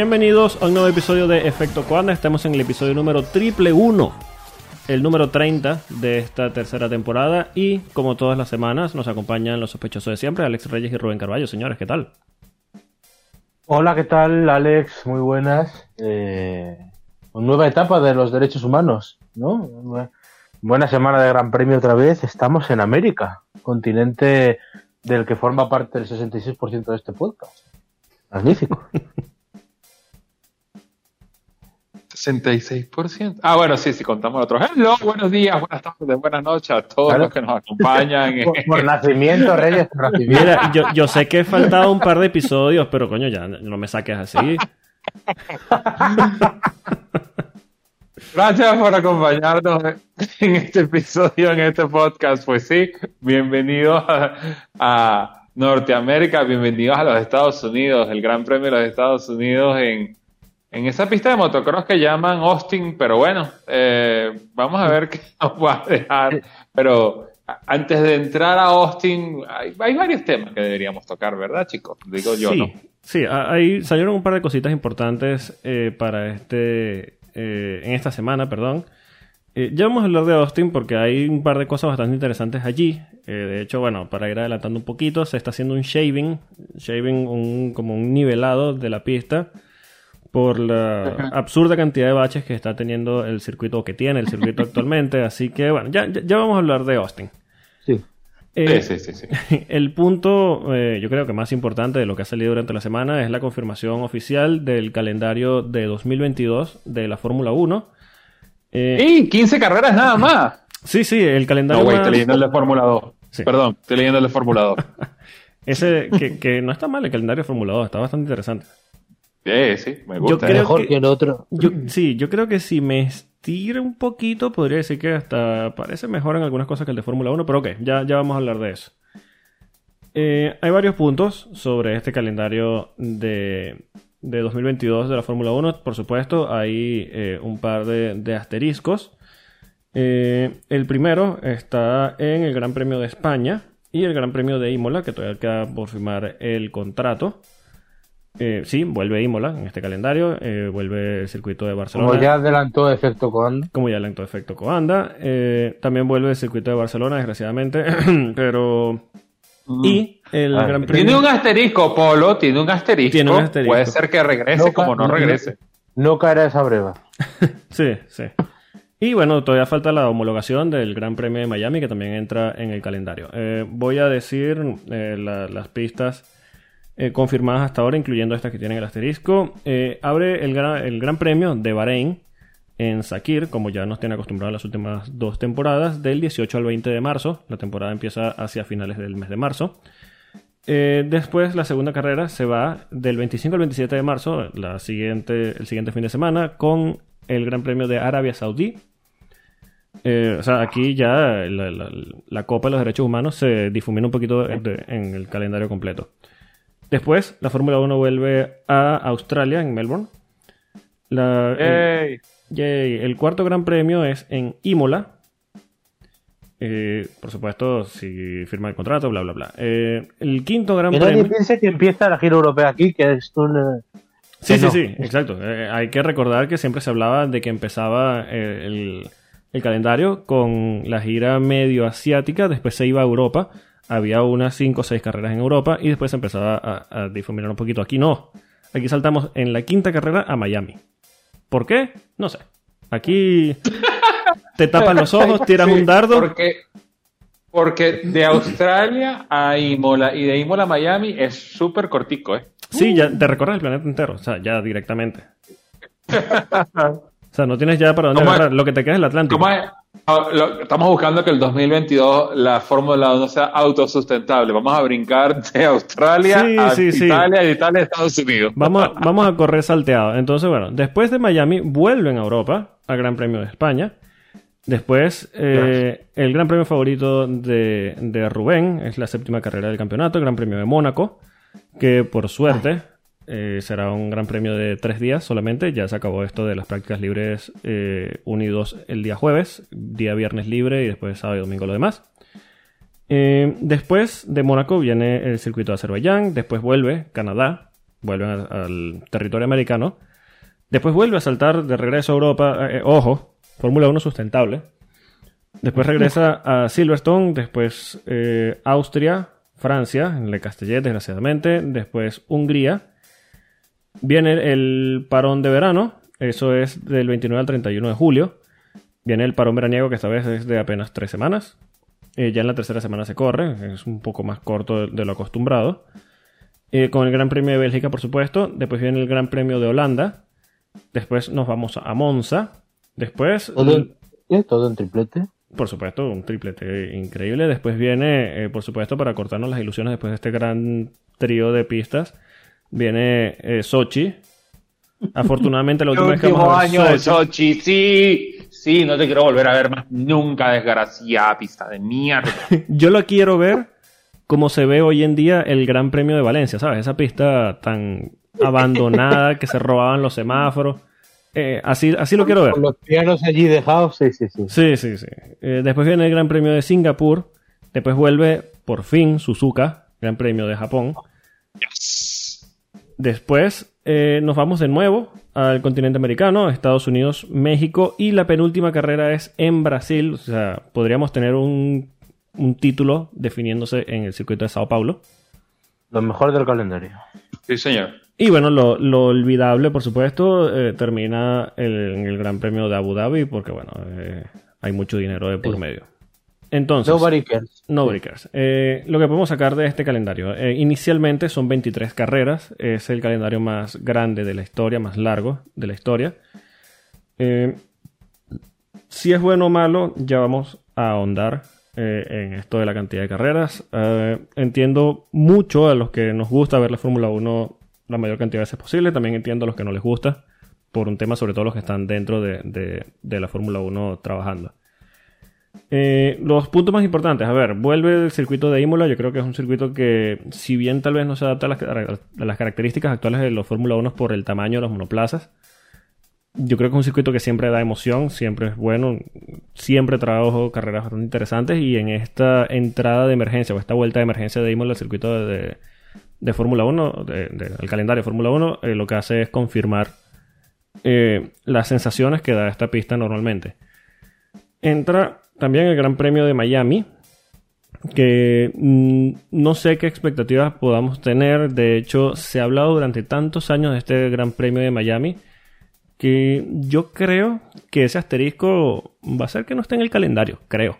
Bienvenidos a un nuevo episodio de Efecto Coanda. Estamos en el episodio número triple uno, el número 30 de esta tercera temporada. Y como todas las semanas, nos acompañan los sospechosos de siempre, Alex Reyes y Rubén Carballo. Señores, ¿qué tal? Hola, ¿qué tal, Alex? Muy buenas. Eh, nueva etapa de los derechos humanos, ¿no? Buena semana de Gran Premio otra vez. Estamos en América, continente del que forma parte el 66% de este podcast. Magnífico. 66%. Ah, bueno, sí, sí, contamos otros. Hello, buenos días, buenas tardes, buenas noches a todos los que nos acompañan. por, nacimiento, Reyes, por nacimiento. Mira, yo, yo sé que he faltado un par de episodios, pero coño, ya no me saques así. Gracias por acompañarnos en este episodio, en este podcast. Pues sí, bienvenidos a, Norteamérica, bienvenidos a los Estados Unidos, el Gran Premio de los Estados Unidos en, en esa pista de motocross que llaman Austin. Pero bueno, eh, vamos a ver qué nos va a dejar. Pero antes de entrar a Austin, hay, varios temas que deberíamos tocar, ¿verdad, chicos? Digo yo, ¿no? Sí, ahí salieron un par de cositas importantes eh, para este eh, en esta semana, perdón. Ya vamos a hablar de Austin porque hay un par de cosas bastante interesantes allí. De hecho, bueno, para ir adelantando un poquito, se está haciendo un shaving, shaving un, como un nivelado de la pista por la absurda cantidad de baches que está teniendo el circuito o que tiene el circuito actualmente. Así que, bueno, ya, ya, vamos a hablar de Austin. Sí. sí, sí, sí, El punto, yo creo que más importante de lo que ha salido durante la semana es la confirmación oficial del calendario de 2022 de la Fórmula 1 eh, 15 carreras nada más. Sí, sí, el calendario. No, güey, estoy leyendo el de Fórmula 2. Perdón, estoy leyendo el de Fórmula 2. Ese, que, que, no está mal el calendario de Fórmula 2, está bastante interesante. Sí, sí, me gusta. Mejor que, el otro. sí, yo creo que si me estira un poquito, podría decir que hasta parece mejor en algunas cosas que el de Fórmula 1, pero ok, ya, ya vamos a hablar de eso. Eh, hay varios puntos sobre este calendario de, de 2022 de la Fórmula 1, por supuesto, hay eh, un par de, asteriscos. Eh, el primero está en el Gran Premio de España y el Gran Premio de Imola, que todavía queda por firmar el contrato. Eh, sí, vuelve Imola en este calendario, vuelve el circuito de Barcelona. Como ya adelantó efecto Coanda. Como ya adelantó efecto Coanda. también vuelve el circuito de Barcelona, desgraciadamente, pero... Y el ah, Gran Premio. Tiene un asterisco, Polo, tiene un asterisco. Puede ser que regrese como no, regrese. No, caerá esa breva. sí, sí. Y bueno, todavía falta la homologación del Gran Premio de Miami, que también entra en el calendario. Eh, voy a decir eh, las pistas eh, confirmadas hasta ahora, incluyendo estas que tienen el asterisco. abre el, el Gran Premio de Bahrein en Sakir, como ya nos tiene acostumbrado las últimas dos temporadas, del 18 al 20 de marzo. La temporada empieza hacia finales del mes de marzo. Eh, después la segunda carrera se va del 25 al 27 de marzo, la siguiente, el siguiente fin de semana, con el Gran Premio de Arabia Saudí. Eh, o sea, aquí ya la, Copa de los Derechos Humanos se difumina un poquito en el calendario completo. Después, la Fórmula 1 vuelve a Australia, en Melbourne. el, el cuarto Gran Premio es en Imola, eh, por supuesto, si firma el contrato, bla, bla, bla. Eh, el quinto gran premio. Nadie piense que empieza la gira europea aquí, que es un. Eh, sí, sí, sí, exacto. hay que recordar que siempre se hablaba de que empezaba el, calendario con la gira medio asiática, después se iba a Europa, había unas 5 o 6 carreras en Europa y después se empezaba a, a, difuminar un poquito. Aquí no. Aquí saltamos en la quinta carrera a Miami. ¿Por qué? No sé. Aquí te tapan los ojos, tiras un dardo. Porque, porque de Australia a Imola y de Imola a Miami es súper cortico, ¿eh? Sí, ya te recorres el planeta entero, o sea, ya directamente. o sea, no tienes ya para dónde agarrar, lo que te queda es el Atlántico. Ah, estamos buscando que el 2022 la Fórmula 1 sea autosustentable. Vamos a brincar de Australia a Italia, de Italia a Estados Unidos. Vamos, vamos a correr salteado. Entonces, bueno, después de Miami vuelven a Europa al Gran Premio de España. Después, eh, el gran premio favorito de, Rubén es la séptima carrera del campeonato, el Gran Premio de Mónaco, que por suerte eh, será un gran premio de tres días solamente. Ya se acabó esto de las prácticas libres eh, unidos el día jueves, día viernes libre y después sábado y domingo lo demás. después de Mónaco viene el circuito de Azerbaiyán, después vuelve Canadá, vuelven al, territorio americano. Después vuelve a saltar de regreso a Europa. eh, ojo, Fórmula 1 sustentable. Después regresa a Silverstone, después eh, Austria, Francia, en Le Castellet, desgraciadamente. Después Hungría. Viene el parón de verano, eso es del 29 al 31 de julio. Viene el parón veraniego, que esta vez es de apenas tres semanas. Eh, ya en la tercera semana se corre, es un poco más corto de, de lo acostumbrado. Eh, con el Gran Premio de Bélgica, por supuesto. Después viene el Gran Premio de Holanda. Después nos vamos a Monza. Después, Todo, en- ¿eh? Todo en triplete. por supuesto, un triplete increíble. Después viene, eh, por supuesto, para cortarnos las ilusiones después de este gran trío de pistas, viene eh, Sochi. Afortunadamente, la última vez que último vamos a ver año de Sochi- Sochi, sí, sí, no te quiero volver a ver más nunca, desgraciada pista de mierda. Yo lo quiero ver como se ve hoy en día el Gran Premio de Valencia, ¿sabes? Esa pista tan abandonada que se robaban los semáforos. Eh, así, así lo quiero ver. Con los pianos allí dejados, sí, sí, sí. Sí, sí, sí. Eh, después viene el Gran Premio de Singapur. Después vuelve, por fin, Suzuka, Gran Premio de Japón. Después eh, nos vamos de nuevo al continente americano, Estados Unidos, México. Y la penúltima carrera es en Brasil. O sea, podríamos tener un, un título definiéndose en el circuito de Sao Paulo. Lo mejor del calendario. Sí, señor. Y bueno, lo, lo olvidable, por supuesto, eh, termina el- en el Gran Premio de Abu Dhabi, porque bueno, eh, hay mucho dinero de por Sí. medio. Entonces, Nobody cares. Nobody cares. Eh, lo que podemos sacar de este calendario. eh, inicialmente son 23 carreras. Es el calendario más grande de la historia, más largo de la historia. Eh, si es bueno o malo, ya vamos a ahondar en esto de la cantidad de carreras. Entiendo mucho a los que nos gusta ver la Fórmula 1 la mayor cantidad de veces posible. También entiendo a los que no les gusta. Por un tema, sobre todo los que están dentro de, de- de la Fórmula 1 trabajando. Eh, los puntos más importantes, a ver, vuelve el circuito de Imola, yo creo que es un circuito que, si bien tal vez no se adapta a las, características actuales de los Fórmula 1 por el tamaño de los monoplazas, yo creo que es un circuito que siempre da emoción, siempre es bueno, siempre trabajo carreras bastante interesantes. Y en esta entrada de emergencia o esta vuelta de emergencia de Imola al circuito de, de, Fórmula 1, de- el calendario Fórmula 1, eh, lo que hace es confirmar eh, las sensaciones que da esta pista normalmente. Entra también el Gran Premio de Miami, que mm, no sé qué expectativas podamos tener. De hecho, se ha hablado durante tantos años de este Gran Premio de Miami que yo creo que ese asterisco va a ser que no esté en el calendario, creo.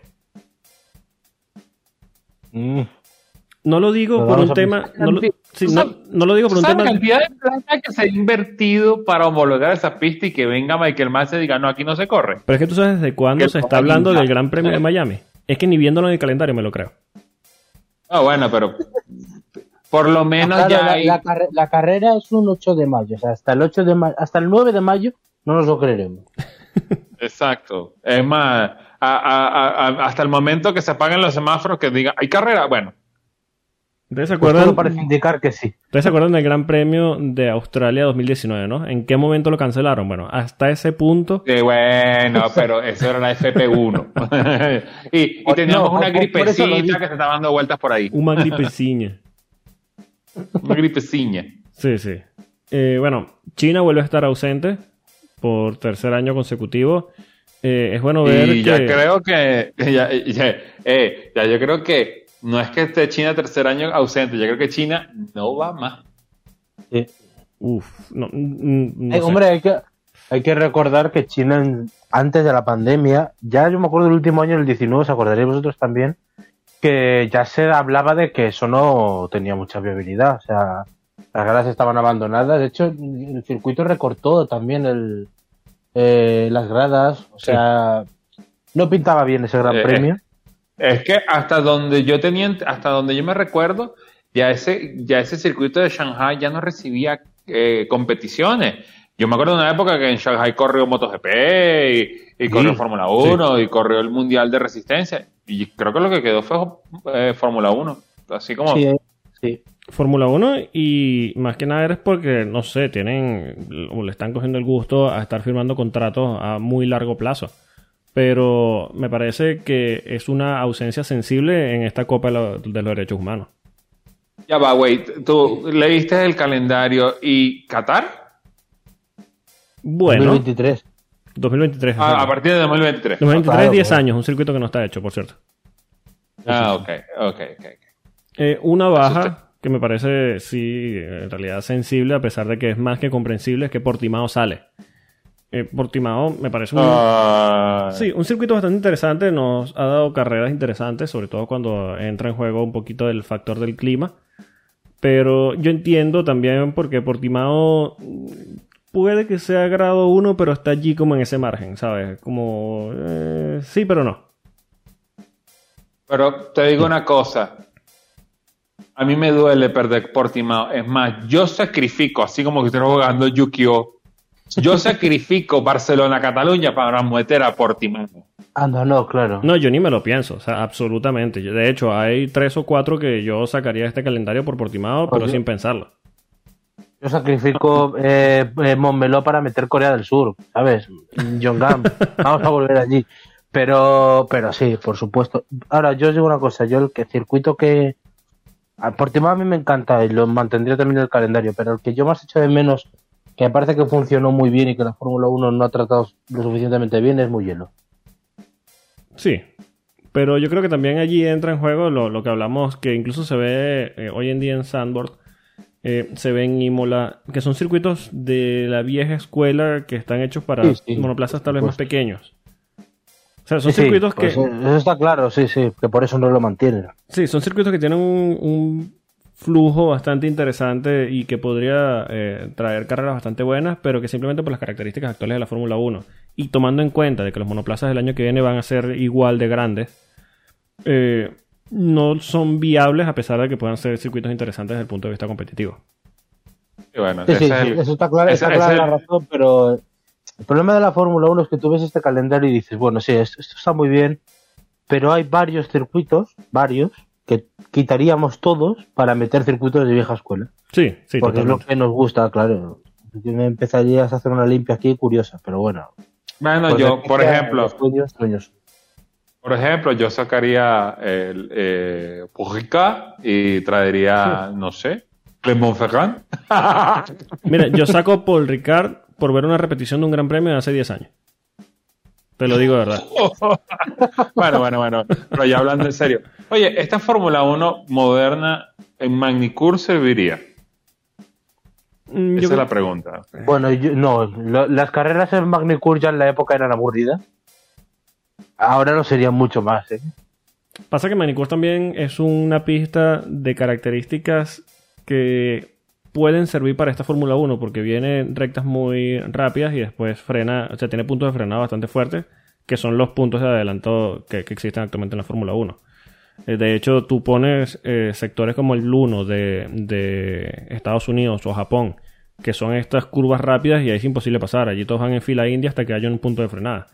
Mm. No lo digo por un tema. pensar. No lo, sí, no- no lo digo por un ¿Sabes la tema. cantidad de plata que se ha invertido para homologar esa pista y que venga Michael Massa y diga, no, aquí no se corre? Pero es que tú sabes desde cuándo se está hablando del Gran Premio de Miami. Es que ni viéndolo en el calendario me lo creo. Ah, bueno, pero por lo menos Claro, ya la, hay... la carre- la carrera es un 8 de mayo, o sea, hasta el 8 de ma- hasta el 9 de mayo no nos lo creeremos. Exacto. Es más, a- a- a- a- hasta el momento que se apaguen los semáforos que diga, hay carrera, bueno, ¿Ustedes se Pues todo acuerdan? parece indicar que sí. ¿Ustedes se acuerdan del Gran Premio de Australia 2019, no? ¿En qué momento lo cancelaron? Bueno, hasta ese punto. que bueno, pero eso era la FP1. y, teníamos una gripecita que se estaba dando vueltas por ahí. Una gripeciña. Una gripeciña. Sí, sí. Eh, bueno, China vuelve a estar ausente por tercer año consecutivo. Eh, es bueno ver Y que... ya creo que. Ya, ya- eh, ya yo creo que no es que esté China tercer año ausente, yo creo que China no va más. Sí. Uf, no, no Eh, hombre, hay que, hay que recordar que China, en- antes de la pandemia, ya yo me acuerdo del último año, el 19, os acordaréis vosotros también, que ya se hablaba de que eso no tenía mucha viabilidad. O sea, las gradas estaban abandonadas. De hecho, el circuito recortó también el, eh, las gradas. O sea, no pintaba bien ese gran Eh, premio. Es que hasta donde yo tenía, hasta donde yo me recuerdo, ya ese, ya ese circuito de Shanghai ya no recibía eh, competiciones. Yo me acuerdo de una época que en Shanghai corrió MotoGP y, y corrió Fórmula 1 y corrió el Mundial de Resistencia. Y creo que lo que quedó fue eh, Fórmula 1. Así como Sí, sí. Fórmula 1 y más que nada es porque, no sé, tienen o le están cogiendo el gusto a estar firmando contratos a muy largo plazo. Pero me parece que es una ausencia sensible en esta Copa de, lo- de los Derechos Humanos. Ya va, wait. Tú leíste el calendario y Qatar. Bueno, 2023. 2023. Ah, a partir de 2023. 2023, Claro, 10 claro. años, un circuito que no está hecho, por cierto. Ah, ok, ok, ok. Eh, una baja que me parece, sí, en realidad sensible, a pesar de que es más que comprensible, es que Portimao sale. Eh, Portimao me parece un, Ah, sí, un circuito bastante interesante, nos ha dado carreras interesantes, sobre todo cuando entra en juego un poquito el factor del clima. Pero yo entiendo también porque Portimao mm, puede que sea grado 1, pero está allí como en ese margen, ¿sabes? Como... eh, sí, pero no. Pero te digo una cosa. A mí me duele perder Portimao. Es más, yo sacrifico, así como que estoy jugando Yu-Gi-Oh! Yo sacrifico Barcelona-Cataluña para meter a Portimao. Anda, no, claro. No, yo ni me lo pienso, o sea, absolutamente. Yo- de hecho, hay tres o cuatro que yo sacaría de este calendario por Portimao, pero Oye. sin pensarlo. Yo sacrifico eh, eh, Montmeló para meter Corea del Sur, ¿sabes? Yongam. Vamos a volver allí. Pero, pero sí, por supuesto. Ahora, yo os digo una cosa. Yo el que circuito que... Portimao a mí me encanta y lo mantendría también en el calendario, pero el que yo más echo de menos, que me parece que funcionó muy bien y que la Fórmula 1 no ha tratado lo suficientemente bien, es muy hielo. Sí. Pero yo creo que también allí entra en juego lo, lo que hablamos, que incluso se ve eh, hoy en día en Sandboard, eh, se ve en Imola, que son circuitos de la vieja escuela que están hechos para Sí, sí, monoplazas tal vez más pequeños. O sea, son Sí, circuitos que... eso está claro, sí, sí, que por eso no lo mantienen. Sí, son circuitos que tienen un, un flujo bastante interesante y que podría eh, traer carreras bastante buenas, pero que simplemente por las características actuales de la Fórmula 1 y tomando en cuenta de que los monoplazas del año que viene van a ser igual de grandes, eh, no son viables a pesar de que puedan ser circuitos interesantes desde el punto de vista competitivo. Y bueno, Sí, sí, es sí, el- eso está claro, está clara la razón, pero el problema de la Fórmula 1 es que tú ves este calendario y dices, bueno, sí, esto, esto está muy bien, pero hay varios circuitos, varios, quitaríamos todos para meter circuitos de vieja escuela. Sí, sí, porque es lo que nos gusta, claro. Empezarías a hacer una limpia aquí curiosa, pero bueno. Bueno, Pues yo, por ejemplo, sueños, sueños. por ejemplo, yo sacaría el eh, Pujika y traería, no sé, Le Montferrand. Mira, yo saco Paul Ricard por ver una repetición de un gran premio de hace 10 años. Te lo digo de verdad. bueno, bueno, bueno. Pero ya hablando en serio. Oye, esta Fórmula 1 moderna en Magnicur serviría. Mm, Esa yo es la pregunta. Bueno, yo- no, lo- las carreras en Magnicur ya en la época eran aburridas. Ahora lo serían mucho más, ¿eh? Pasa que Manicure también es una pista de características que pueden servir para esta Fórmula 1 porque viene rectas muy rápidas y después frena, o sea, tiene puntos de frenado bastante fuertes que son los puntos de adelanto que, que existen actualmente en la Fórmula 1. Eh, De hecho, tú pones eh, sectores como el 1 de, de Estados Unidos o Japón, que son estas curvas rápidas y ahí es imposible pasar. Allí todos van en fila india hasta que haya un punto de frenada.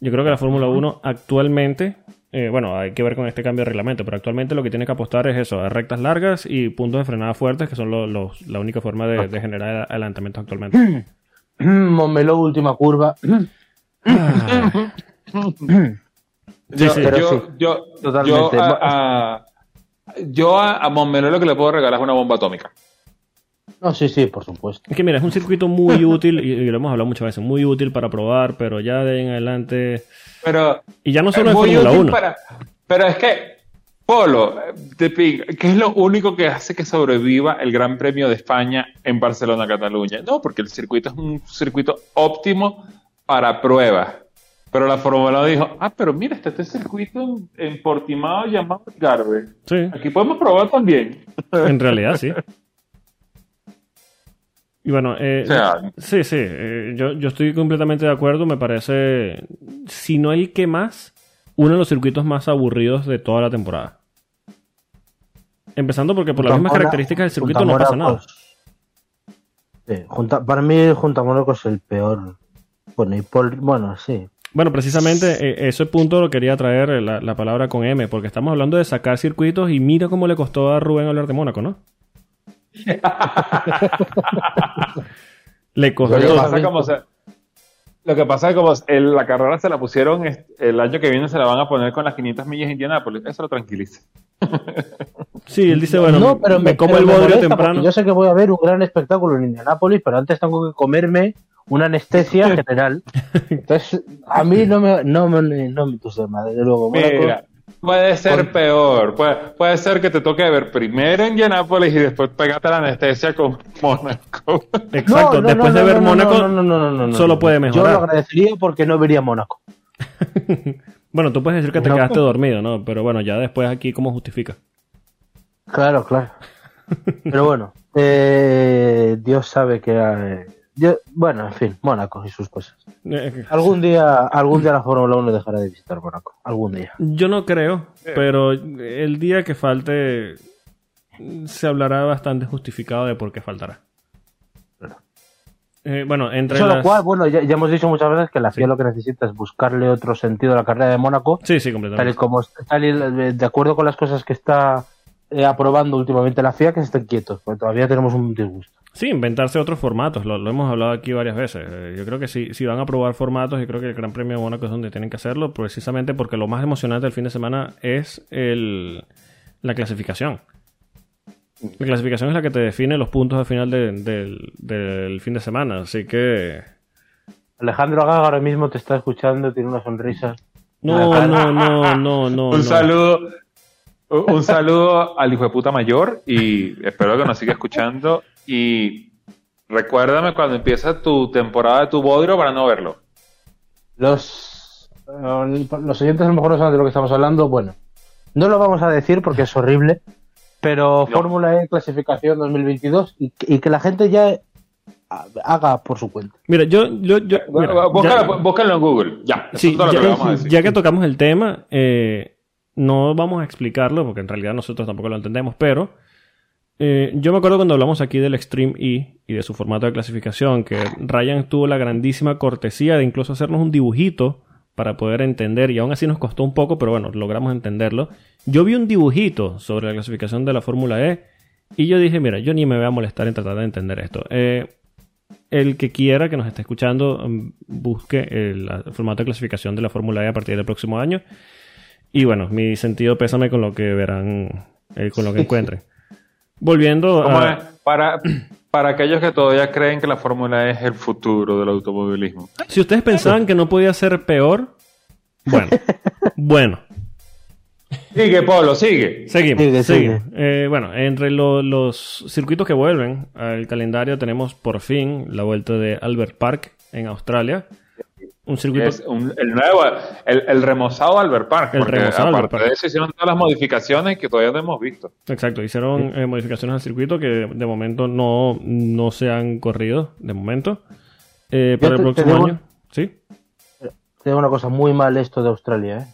Yo creo que la Fórmula 1 actualmente, eh, bueno, hay que ver con este cambio de reglamento, pero actualmente lo que tiene que apostar es eso, a rectas largas y puntos de frenada fuertes, que son lo- los- la única forma de, de generar adelantamientos actualmente. Montmeló, última curva. Sí, yo, sí. Pero yo, sí, yo, totalmente. yo a, a- yo a, a Montmeló lo que le puedo regalar es una bomba atómica. No, sí, sí, por supuesto. Es que mira, es un circuito muy útil, y, y lo hemos hablado muchas veces, muy útil para probar, pero ya de ahí en adelante... Pero Y ya no solo en Fórmula útil 1. para- Pero es que, Polo, ping, ¿qué es lo único que hace que sobreviva el Gran Premio de España en Barcelona-Cataluña? No, porque el circuito es un circuito óptimo para pruebas. Pero la Fórmula 1 dijo, ah, pero mira, está este circuito en, en Portimao llamado Garve. Sí, Aquí podemos probar también. en realidad sí. Y bueno, eh, O sea- sí, sí, eh, yo, yo estoy completamente de acuerdo, me parece, si no el que más, uno de los circuitos más aburridos de toda la temporada. Empezando porque por las mismas características del circuito no pasa nada. Mónacos. Sí, junta, para mí, Junta Mónaco es el peor. Bueno, y por, bueno, sí. Bueno, precisamente eh, ese punto lo quería traer eh, la, la palabra con M, porque estamos hablando de sacar circuitos y mira cómo le costó a Rubén hablar de Mónaco, ¿no? Le costó. Lo que pasa como se- lo que pasa es como el- la carrera se la pusieron el año que viene se la van a poner con las 500 millas de Indianápolis. Eso lo tranquiliza. Sí, él dice, bueno, no, pero me, como pero el me bodrio temprano. Yo sé que voy a ver un gran espectáculo en Indianápolis, pero antes tengo que comerme una anestesia general. Entonces, a mí no me, no me, no me entusiasma, desde luego. Mira, puede ser Con- peor. Puede, puede ser que te toque ver primero en Indianapolis y después pegarte la anestesia con Mónaco. Exacto, No, no, después no, de ver no, Mónaco, no, no, no, no, no, no, solo puede Yo mejorar. lo agradecería porque no vería Mónaco. bueno, tú puedes decir que te No. quedaste dormido, ¿no? Pero bueno, ya después aquí, ¿cómo justifica? Claro, claro. Pero bueno, eh, Dios sabe que... eh, yo- bueno, en fin, Mónaco y sus cosas. Eh, Algún día, algún día la Fórmula 1 dejará de visitar Mónaco. Algún día. Yo no creo, pero el día que falte se hablará bastante justificado de por qué faltará. Eh, bueno, entre lo cual, bueno, ya, ya hemos dicho muchas veces que la FIA lo que necesita es buscarle otro sentido a la carrera de Mónaco, Sí, sí, tal y completamente. como tal y, eh, de acuerdo con las cosas que está eh, aprobando últimamente la FIA, que estén quietos, porque todavía tenemos un disgusto. Sí, inventarse otros formatos, lo, lo hemos hablado aquí varias veces. Eh, yo creo que si, si van a probar formatos, yo creo que el Gran Premio de Mónaco es donde tienen que hacerlo, precisamente porque lo más emocionante del fin de semana es el, la clasificación. La clasificación es la que te define los puntos al final de- del, del fin de semana, así que... Alejandro Gaga ahora mismo te está escuchando, tiene una sonrisa. No, no, no, no, no. un no. saludo. Un un saludo al hijo de puta mayor y espero que nos siga escuchando. Y recuérdame cuando empieza tu temporada de tu bodrio para no verlo. Los, eh, los oyentes a lo mejor no saben de lo que estamos hablando. Bueno, no lo vamos a decir porque es horrible, pero No. Fórmula E clasificación 2022 y, y que la gente ya ha- haga por su cuenta. Mira, yo... yo, yo mira, ya- Búscalo, en Google. Ya, Sí, ya, que le vamos a decir. ya que tocamos el tema, eh, no vamos a explicarlo porque en realidad nosotros tampoco lo entendemos, pero eh, yo me acuerdo cuando hablamos aquí del Extreme E y de su formato de clasificación, que Ryan tuvo la grandísima cortesía de incluso hacernos un dibujito para poder entender, y aún así nos costó un poco, pero bueno, logramos entenderlo. Yo vi un dibujito sobre la clasificación de la Fórmula E y yo dije, mira, yo ni me voy a molestar en tratar de entender esto. Eh, el que quiera que nos esté escuchando mm, busque el, el formato de clasificación de la Fórmula E a partir del próximo año. Y bueno, mi sentido pésame con lo que verán, eh, con lo que encuentren. Volviendo ¿Cómo a... es? Para, para aquellos que todavía creen que la Fórmula es el futuro del automovilismo. Si ustedes pensaban que no podía ser peor, bueno, bueno, Sigue, Pablo, sigue. seguimos. Sigue, seguimos. Eh, bueno, entre lo- los circuitos que vuelven al calendario tenemos por fin la vuelta de Albert Park en Australia. Un circuito Es un- el nuevo, el, el remozado Albert Park. El porque remozado aparte Albert Park. de eso hicieron todas las modificaciones que todavía no hemos visto. Exacto, hicieron eh, modificaciones al circuito que de momento no, no se han corrido, de momento. Eh, para el te- próximo año, ¿sí? Te digo una cosa muy mal esto de Australia, ¿eh?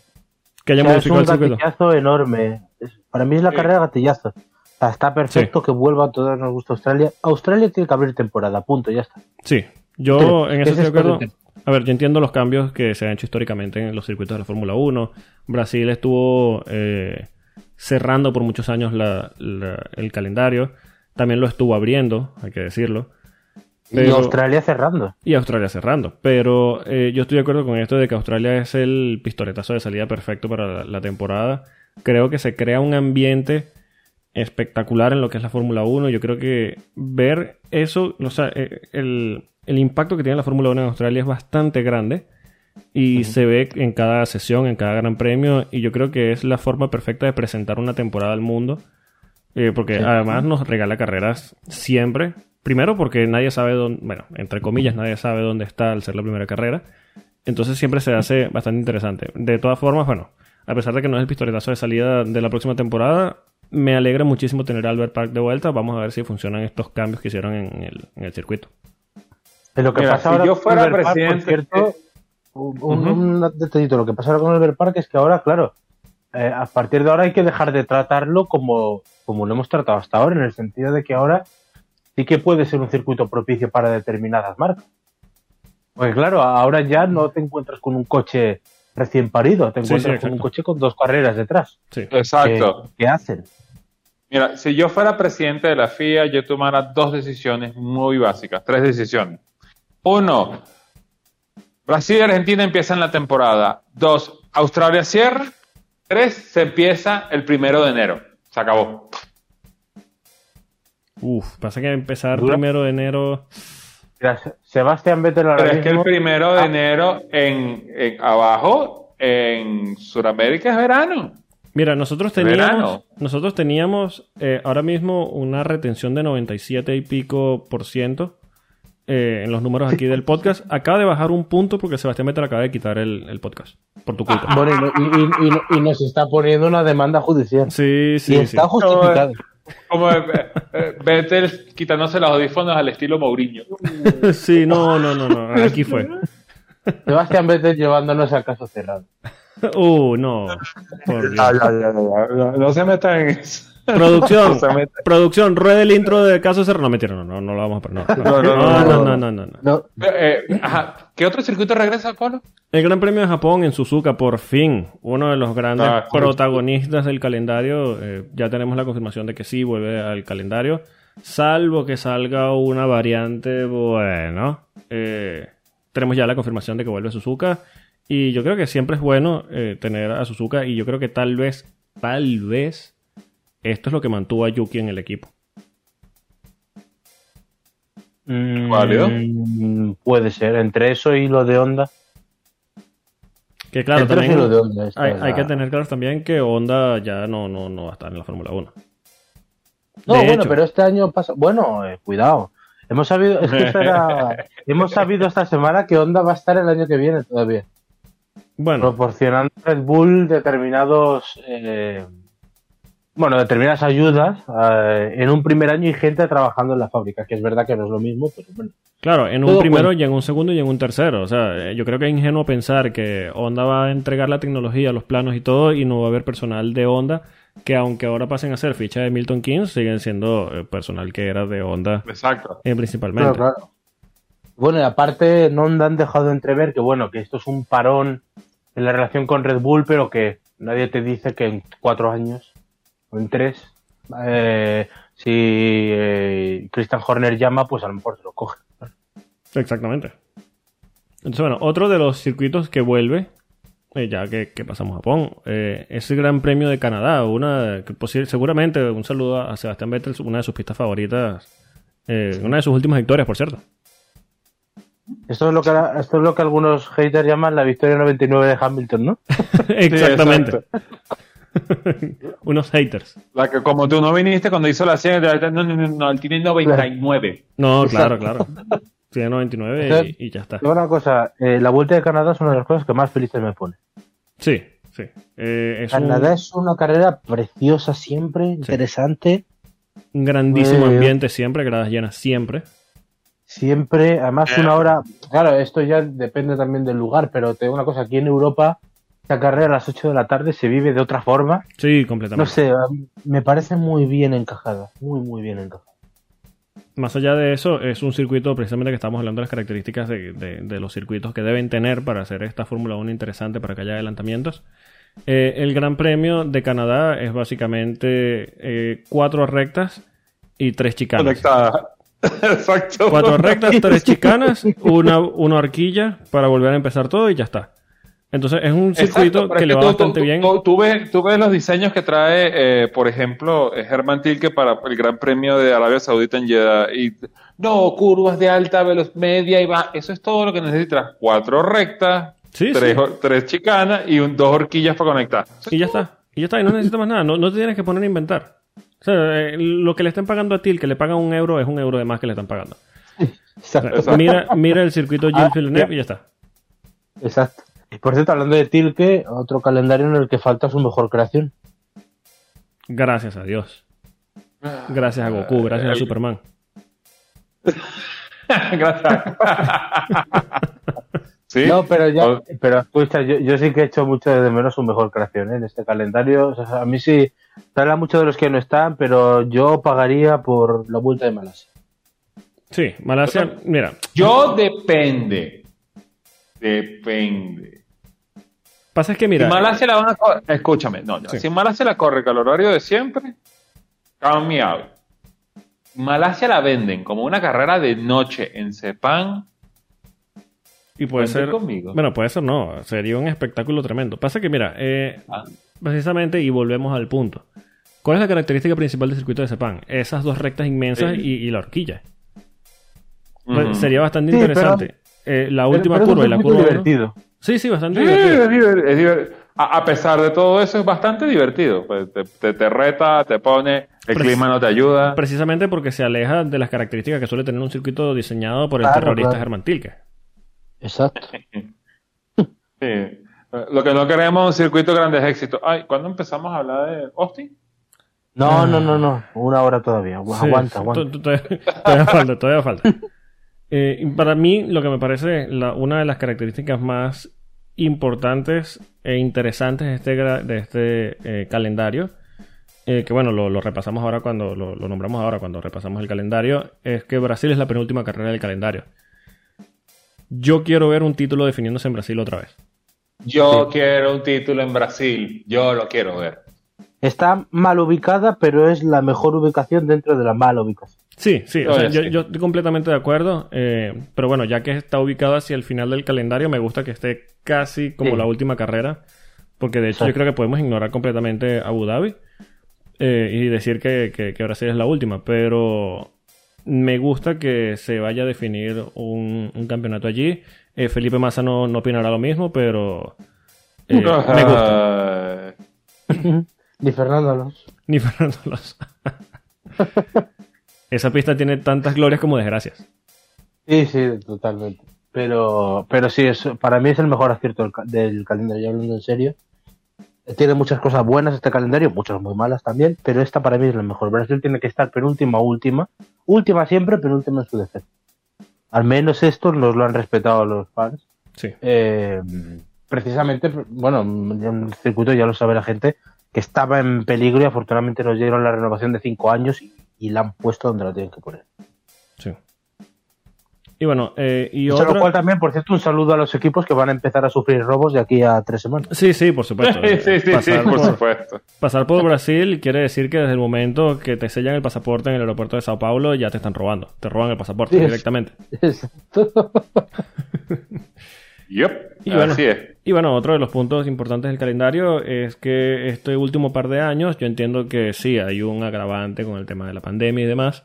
Que haya O sea, es modificado un el circuito. gatillazo enorme. Es- para mí es la Sí. carrera gatillazo. O sea, está perfecto que vuelva a todos nos gusta Australia. Australia tiene que abrir temporada, punto, ya está. Sí, yo Sí, en ese eso estoy de es acuerdo. A ver, yo entiendo los cambios que se han hecho históricamente en los circuitos de la Fórmula 1. Brasil estuvo eh, cerrando por muchos años la- la- el calendario. También lo estuvo abriendo, hay que decirlo. Y Australia cerrando. Y Australia cerrando. Pero eh, yo estoy de acuerdo con esto de que Australia es el pistoletazo de salida perfecto para la, la temporada. Creo que se crea un ambiente espectacular en lo que es la Fórmula 1. Yo creo que ver eso, o sea, eh, el, el impacto que tiene la Fórmula 1 en Australia es bastante grande. Y se ve en cada sesión, en cada gran premio. Y yo creo que es la forma perfecta de presentar una temporada al mundo. Eh, porque Sí. además nos regala carreras siempre. Primero porque nadie sabe dónde, bueno, entre comillas, nadie sabe dónde está al ser la primera carrera. Entonces siempre se hace bastante interesante. De todas formas, bueno, a pesar de que no es el pistoletazo de salida de la próxima temporada, me alegra muchísimo tener a Albert Park de vuelta. Vamos a ver si funcionan estos cambios que hicieron en el, en el circuito. Lo que Mira, pasa si ahora yo con fuera Albert Park, presidente- por cierto, un, un- Ujú. un detallito. Lo que pasa ahora con Albert Park es que ahora, claro, eh, a partir de ahora hay que dejar de tratarlo como, como lo hemos tratado hasta ahora, en el sentido de que ahora sí que puede ser un circuito propicio para determinadas marcas. Porque claro, ahora ya no te encuentras con un coche recién parido, te Sí, sí, encuentras con un coche con dos carreras detrás. Sí. Exacto. ¿Qué, qué hacen? Mira, si yo fuera presidente de la FIA, yo tomara dos decisiones muy básicas, tres decisiones. Uno, Brasil y Argentina empiezan la temporada. Dos, Australia cierra. Tres, se empieza el primero de enero. Se acabó. Uf, pasa que empezar ¿Dura? primero de enero. Sebastián Vettel ahora Pero es que el primero de Ah. enero en, en abajo, en Sudamérica es verano. Mira, nosotros teníamos, Verano. nosotros teníamos eh, ahora mismo una retención de 97 y pico por ciento eh, en los números aquí del podcast. Acaba de bajar un punto porque Sebastián Vettel acaba de quitar el, el podcast. Por tu culpa. Bueno, y, no- y- y- y no- y nos está poniendo una demanda judicial. Sí, y sí, sí. está justificado. Como eh, eh, Vettel quitándose los audífonos al estilo Mourinho. Sí, no, no, no, no. Aquí fue. Sebastián Vettel llevándonos al caso cerrado. Uh, no. Por Dios. No, no se metan en eso. Producción, producción, rueda el intro de Caso Cerro. No, mentira, no, no, no lo vamos a poner. No, no, No, no, no, no, no, no, no, no. No, Eh, ajá. ¿Qué otro circuito regresa, Pablo? El Gran Premio de Japón en Suzuka, por fin, uno de los grandes Ah, protagonistas del calendario. eh, ya tenemos la confirmación de que sí vuelve al calendario, salvo que salga una variante, bueno. eh, tenemos ya la confirmación de que vuelve Suzuka. Y yo creo que siempre es bueno eh, tener a Suzuka. Y yo creo que tal vez, tal vez, esto es lo que mantuvo a Yuki en el equipo. mm, ¿Válido? Puede ser. Entre eso y lo de Honda. Que claro, Entre eso y también lo de Honda. esta hay, que tener claro también que Honda ya no, no, no va a estar en la Fórmula 1. No, De bueno, hecho. pero este año pasa. Bueno, eh, cuidado. Hemos sabido, es que eso era- hemos sabido esta semana que Honda va a estar el año que viene todavía, Bueno, proporcionando a Red Bull determinados, eh, bueno, determinadas ayudas eh, en un primer año y gente trabajando en la fábrica, que es verdad que no es lo mismo, pero bueno. Claro, en un primero cuenta. y en un segundo y en un tercero. O sea, eh, yo creo que es ingenuo pensar que Honda va a entregar la tecnología, los planos y todo, y no va a haber personal de Honda que aunque ahora pasen a ser ficha de Milton Keynes, siguen siendo eh, personal que era de Honda Exacto. eh, principalmente. Claro, claro. Bueno, y aparte, no han dejado de entrever que, bueno, que esto es un parón en la relación con Red Bull, pero que nadie te dice que en cuatro años o en tres, eh, si eh, Christian Horner llama, pues a lo mejor se lo coge. Exactamente. Entonces, bueno, otro de los circuitos que vuelve, eh, ya que, que pasamos a Japón, es el Gran Premio de Canadá. Una, que posi- seguramente, un saludo a Sebastián Vettel, una de sus pistas favoritas, una de sus últimas victorias, por cierto. Esto es lo que esto es lo que algunos haters llaman la victoria 99 de Hamilton, ¿no? Exactamente. Unos haters. La que como tú no viniste cuando hizo la 100, no, no, no, tiene 99. No, claro, claro. Tiene 99 y, y ya está. Una cosa, eh, la vuelta de Canadá es una de las cosas que más felices me pone. Sí, sí. Eh, es un, Canadá es una carrera preciosa siempre, interesante. un grandísimo Eh, ambiente siempre, gradas llenas siempre. Siempre, además una hora, claro, esto ya depende también del lugar, pero te digo una cosa, aquí en Europa, esta carrera a las 8 de la tarde se vive de otra forma. Sí, No completamente. sé, a mí me parece muy bien encajada, muy, muy bien encajada. Más allá de eso, es un circuito precisamente que estamos hablando de las características de, de- de los circuitos que deben tener para hacer esta Fórmula 1 interesante, para que haya adelantamientos. Eh, el Gran Premio de Canadá es básicamente eh, cuatro rectas y tres chicanas. Conectada. Exacto. Cuatro rectas, tres chicanas, una, una horquilla para volver a empezar todo y ya está. Entonces es un circuito Exacto, que le va tú- bastante tú- bien. Tú, tú ves, tú ves los diseños que trae, eh, por ejemplo, eh, Germán Tilke para el Gran Premio de Arabia Saudita en Jeddah. Y, no, curvas de alta velocidad media y va. Eso es todo lo que necesitas. Cuatro rectas, Sí, tres, sí. tres chicanas y un, dos horquillas para conectar. Y ya está. Y ya está. Y no necesitas más nada. No, no te tienes que poner a inventar. O sea, eh, lo que le estén pagando a Til, que le pagan un euro, es un euro de más que le están pagando. O sea, Exacto. mira, mira el circuito Gilles Ah, Villeneuve ya. y ya está. Exacto. Y por cierto, hablando de Tilke, otro calendario en el que falta su mejor creación. Gracias a Dios. Gracias a Goku, gracias a Superman. Gracias. ¿Sí? No, pero ya, O- pero escucha, yo, yo sí que he hecho mucho de menos su mejor creación ¿eh? en este calendario. O sea, a mí sí, se habla mucho de los que no están, pero yo pagaría por la vuelta de Malasia. Sí, Malasia, mira, Yo depende. Depende. Pasa es que mira, si Malasia la van a correr, escúchame, no, no, Sí. si Malasia la corre con el horario de siempre, count me out. Malasia la venden como una carrera de noche en Sepang. y puede ser, conmigo. bueno, puede ser no, sería un espectáculo tremendo. Pasa que mira, eh, Ah, precisamente, y volvemos al punto, ¿Cuál es la característica principal del circuito de Sepang? Esas dos rectas inmensas Sí. y, y la horquilla. Pues. Sería bastante Sí, interesante. Eh, la última pero curva y la curva. uno. Sí, sí, bastante Sí, divertido. es es a, a pesar de todo eso, es bastante divertido. Pues te, te- te reta, te pone, el clima no te ayuda. Precisamente porque se aleja de las características que suele tener un circuito diseñado por el Claro, terrorista claro. Germán Tilke. Exacto. Sí. Lo que no queremos es un circuito de grandes éxitos. Ay, ¿cuándo empezamos a hablar de Austin? No, no, no, no. Una hora todavía. Sí, aguanta, aguanta. to- to- Todavía, todavía falta, todavía falta. Eh, y para mí, lo que me parece la- una de las características más importantes e interesantes de este, de este eh, calendario, eh, que bueno, lo, lo repasamos ahora cuando lo, lo nombramos ahora, cuando repasamos el calendario, es que Brasil es la penúltima carrera del calendario. Yo quiero ver un título definiéndose en Brasil otra vez. Yo quiero un título en Brasil. Yo lo quiero ver. Está mal ubicada, pero es la mejor ubicación dentro de la mala ubicación. Sí, sí, o sea, yo, sí. yo estoy completamente de acuerdo, eh, pero bueno, ya que está ubicado hacia el final del calendario, me gusta que esté casi como Sí. la última carrera, porque de hecho yo Exacto. creo que podemos ignorar completamente Abu Dhabi eh, y decir que, que, que Brasil es la última, pero me gusta que se vaya a definir un, un campeonato allí. Eh, Felipe Massa no, no opinará lo mismo, pero eh, me gusta. Ni Fernando Alonso. Ni Fernando Alonso. Esa pista tiene tantas glorias como desgracias. Sí, sí, totalmente. Pero, pero sí, es, para mí es el mejor acierto del, ca- del calendario, ya hablando en serio. Tiene muchas cosas buenas este calendario, muchas muy malas también, pero esta para mí es la mejor. Brasil tiene que estar penúltima última. Última siempre, penúltima en su defecto. Al menos esto nos lo han respetado los fans. Sí. Eh, precisamente, bueno, en el circuito ya lo sabe la gente, que estaba en peligro y afortunadamente nos dieron la renovación de cinco años y, y la han puesto donde la tienen que poner. Sí. Y bueno, eh, y Dicho lo otra... cual también, por cierto, un saludo a los equipos que van a empezar a sufrir robos de aquí a tres semanas. Sí, sí, por supuesto. sí, sí, sí, pasar, por por, supuesto. pasar por Brasil quiere decir que desde el momento que te sellan el pasaporte en el aeropuerto de Sao Paulo ya te están robando. Te roban el pasaporte Sí, directamente. Exacto. Yup, Y bueno, así es. y bueno, otro de los puntos importantes del calendario es que este último par de años, yo entiendo que sí, hay un agravante con el tema de la pandemia y demás,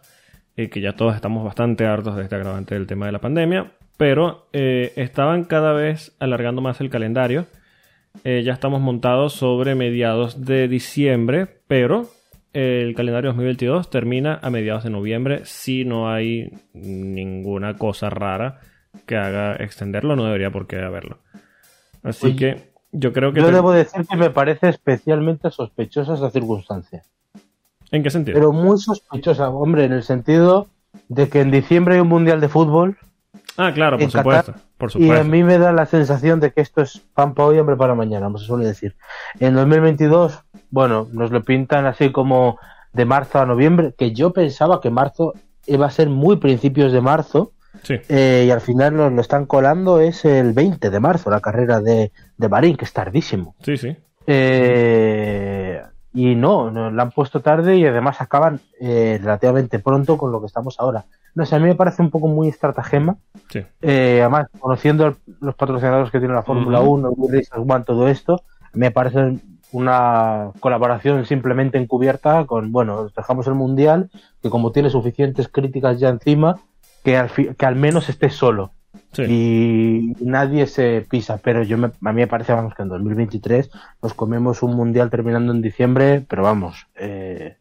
y que ya todos estamos bastante hartos de este agravante del tema de la pandemia, pero eh, estaban cada vez alargando más el calendario. Eh, ya estamos montados sobre mediados de diciembre, pero el calendario 2022 termina a mediados de noviembre si no hay ninguna cosa rara que haga extenderlo, no debería por qué haberlo. Así Oye, que yo creo que... Yo te- debo decir que me parece especialmente sospechosa esa circunstancia. ¿En qué sentido? Pero muy sospechosa, hombre, en el sentido de que en diciembre hay un mundial de fútbol Ah, claro, por Qatar, supuesto. Y a mí me da la sensación de que esto es pan para hoy, hambre para mañana, como se suele decir. En 2022, bueno, nos lo pintan así como de marzo a noviembre, que yo pensaba que marzo iba a ser muy principios de marzo, Sí, eh, y al final nos lo están colando es el 20 de marzo, la carrera de, de Bahrein, que es tardísimo. sí, sí. Eh, y no, no, la han puesto tarde y además acaban eh, relativamente pronto con lo que estamos ahora. No sé, a mí me parece un poco muy estratagema. sí. Eh, además, conociendo los patrocinadores que tiene la Fórmula Ujú. 1, el One, todo esto, me parece una colaboración simplemente encubierta con, bueno, dejamos el Mundial, que como tiene suficientes críticas ya encima, que al, que al menos esté solo sí. y nadie se pisa, pero yo me- a mí me parece vamos que en 2023 nos comemos un mundial terminando en diciembre, pero vamos, eh,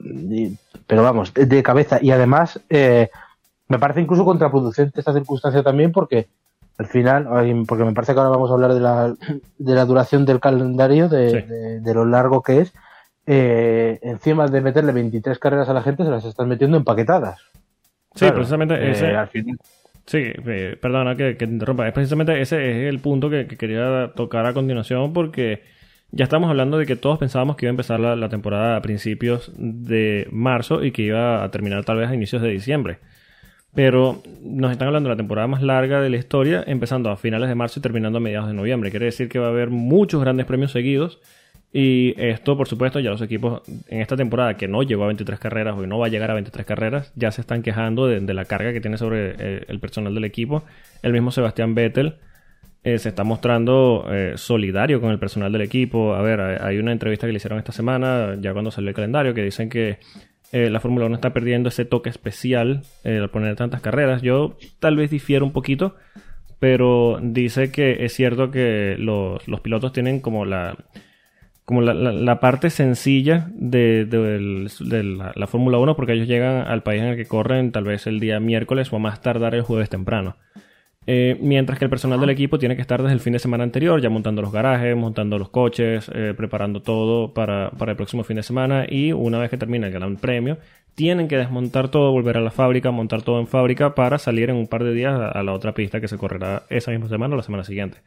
y- pero vamos, de, cabeza y además eh, me parece incluso contraproducente esta circunstancia también porque al final, porque me parece que ahora vamos a hablar de la, de la duración del calendario, de, Sí. de- de lo largo que es, eh, encima de meterle 23 carreras a la gente se las están metiendo empaquetadas. Sí, Claro, precisamente eh, ese... al final- Sí, eh, perdona que, que te interrumpa. Es precisamente ese es el punto que, que quería tocar a continuación porque ya estamos hablando de que todos pensábamos que iba a empezar la, la temporada a principios de marzo y que iba a terminar tal vez a inicios de diciembre. Pero nos están hablando de la temporada más larga de la historia, empezando a finales de marzo y terminando a mediados de noviembre. Quiere decir que va a haber muchos grandes premios seguidos. Y esto, por supuesto, ya los equipos en esta temporada que no llegó a 23 carreras o no va a llegar a 23 carreras, ya se están quejando de, la carga que tiene sobre eh, el personal del equipo. El mismo Sebastián Vettel eh, se está mostrando eh, solidario con el personal del equipo. A ver, hay una entrevista que le hicieron esta semana, ya cuando salió el calendario, que dicen que la Fórmula 1 está perdiendo ese toque especial al poner tantas carreras. Yo tal vez difiero un poquito, pero dice que es cierto que los pilotos tienen como la como la, la, parte sencilla de, de, la, la Fórmula 1 porque ellos llegan al país en el que corren tal vez el día miércoles o a más tardar el jueves temprano. Eh, mientras que el personal del equipo tiene que estar desde el fin de semana anterior, ya montando los garajes, montando los coches, eh, preparando todo para, para, el próximo fin de semana. Y una vez que termina el Gran Premio, tienen que desmontar todo, volver a la fábrica, montar todo en fábrica para salir en un par de días a, la otra pista que se correrá esa misma semana o la semana siguiente.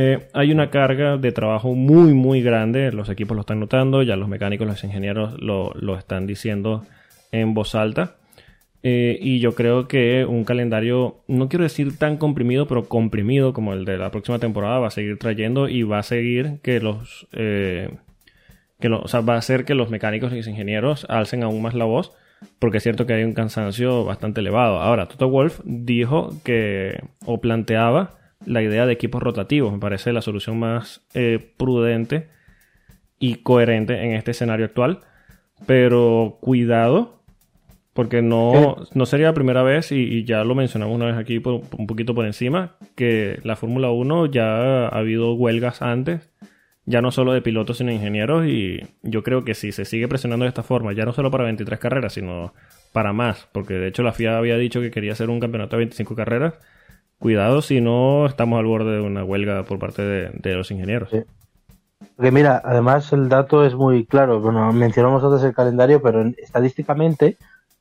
Eh, hay una carga de trabajo muy, muy grande. Los equipos lo están notando, ya los mecánicos, los ingenieros lo, lo están diciendo en voz alta. Eh, y yo creo que un calendario, no quiero decir tan comprimido, pero comprimido como el de la próxima temporada va a seguir trayendo y va a seguir que los... Eh, que o sea, va a hacer que los mecánicos y los ingenieros alcen aún más la voz, porque es cierto que hay un cansancio bastante elevado. Ahora, Toto Wolf dijo que, o planteaba la idea de equipos rotativos, me parece la solución más eh, prudente y coherente en este escenario actual, pero cuidado porque no, no sería la primera vez, y, ya lo mencionamos una vez aquí un poquito por encima, que la Fórmula 1 ya ha habido huelgas antes, ya no solo de pilotos sino de ingenieros, y yo creo que si se sigue presionando de esta forma, ya no solo para 23 carreras, sino para más, porque de hecho la FIA había dicho que quería hacer un campeonato de 25 carreras, cuidado si no estamos al borde de una huelga por parte de, los ingenieros. Porque mira, además el dato es muy claro, bueno, mencionamos antes el calendario, pero estadísticamente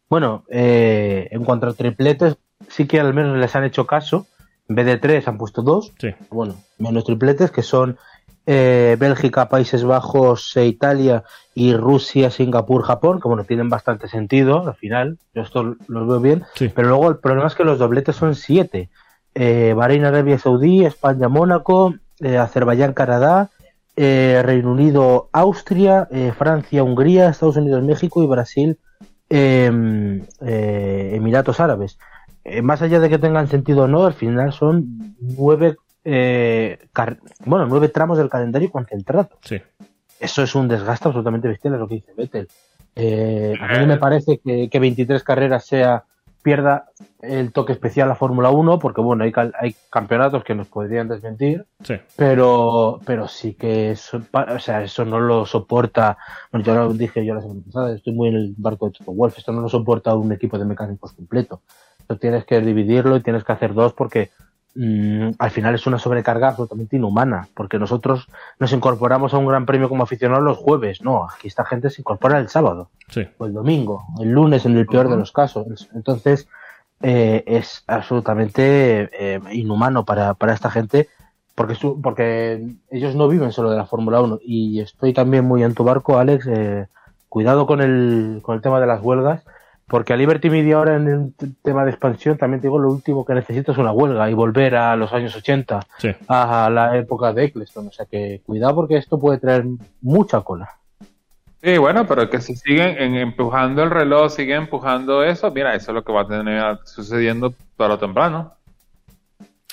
bueno, eh, en cuanto a tripletes, sí que al menos les han hecho caso. En vez de tres han puesto dos. Sí. Bueno, menos tripletes, que son eh, Bélgica, Países Bajos, e Italia y Rusia, Singapur, Japón, que bueno, tienen bastante sentido al final. Yo esto los veo bien. Pero luego el problema es que los dobletes son siete. Eh, Bahrein, Arabia Saudí, España, Mónaco, eh, Azerbaiyán, Canadá, Reino Unido, Austria, Francia, Hungría, Estados Unidos, México y Brasil, Em, eh, Emiratos Árabes. Eh, más allá de que tengan sentido o no, al final son nueve, eh, bueno, nueve tramos del calendario concentrados. Sí. Eso es un desgaste absolutamente bestial, es lo que dice Vettel. a mí me parece que, que 23 carreras sea pierda el toque especial a Fórmula 1, porque bueno, hay, hay campeonatos que nos podrían desmentir, sí. pero, pero sí que eso, o sea, eso no lo soporta, bueno, yo lo dije yo la semana pasada, estoy muy en el barco de Toto Wolf, esto no lo soporta un equipo de mecánicos completo. Esto tienes que dividirlo y tienes que hacer dos porque Mm, al final es una sobrecarga absolutamente inhumana, porque nosotros nos incorporamos a un gran premio como aficionados los jueves, no, aquí esta gente se incorpora el sábado, o el domingo, el lunes en el peor de los casos. Entonces, eh, es absolutamente eh, inhumano para, para esta gente, porque, porque ellos no viven solo de la Fórmula 1. Y estoy también muy en tu barco, Alex, eh, cuidado con el, con el tema de las huelgas porque a Liberty Media ahora en el tema de expansión también te digo lo último que necesito es una huelga y volver a los años 80, a la época de Eccleston. O sea que cuidado porque esto puede traer mucha cola. Sí, bueno, pero que si siguen empujando el reloj, siguen empujando eso, mira, eso es lo que va a tener sucediendo tarde o temprano.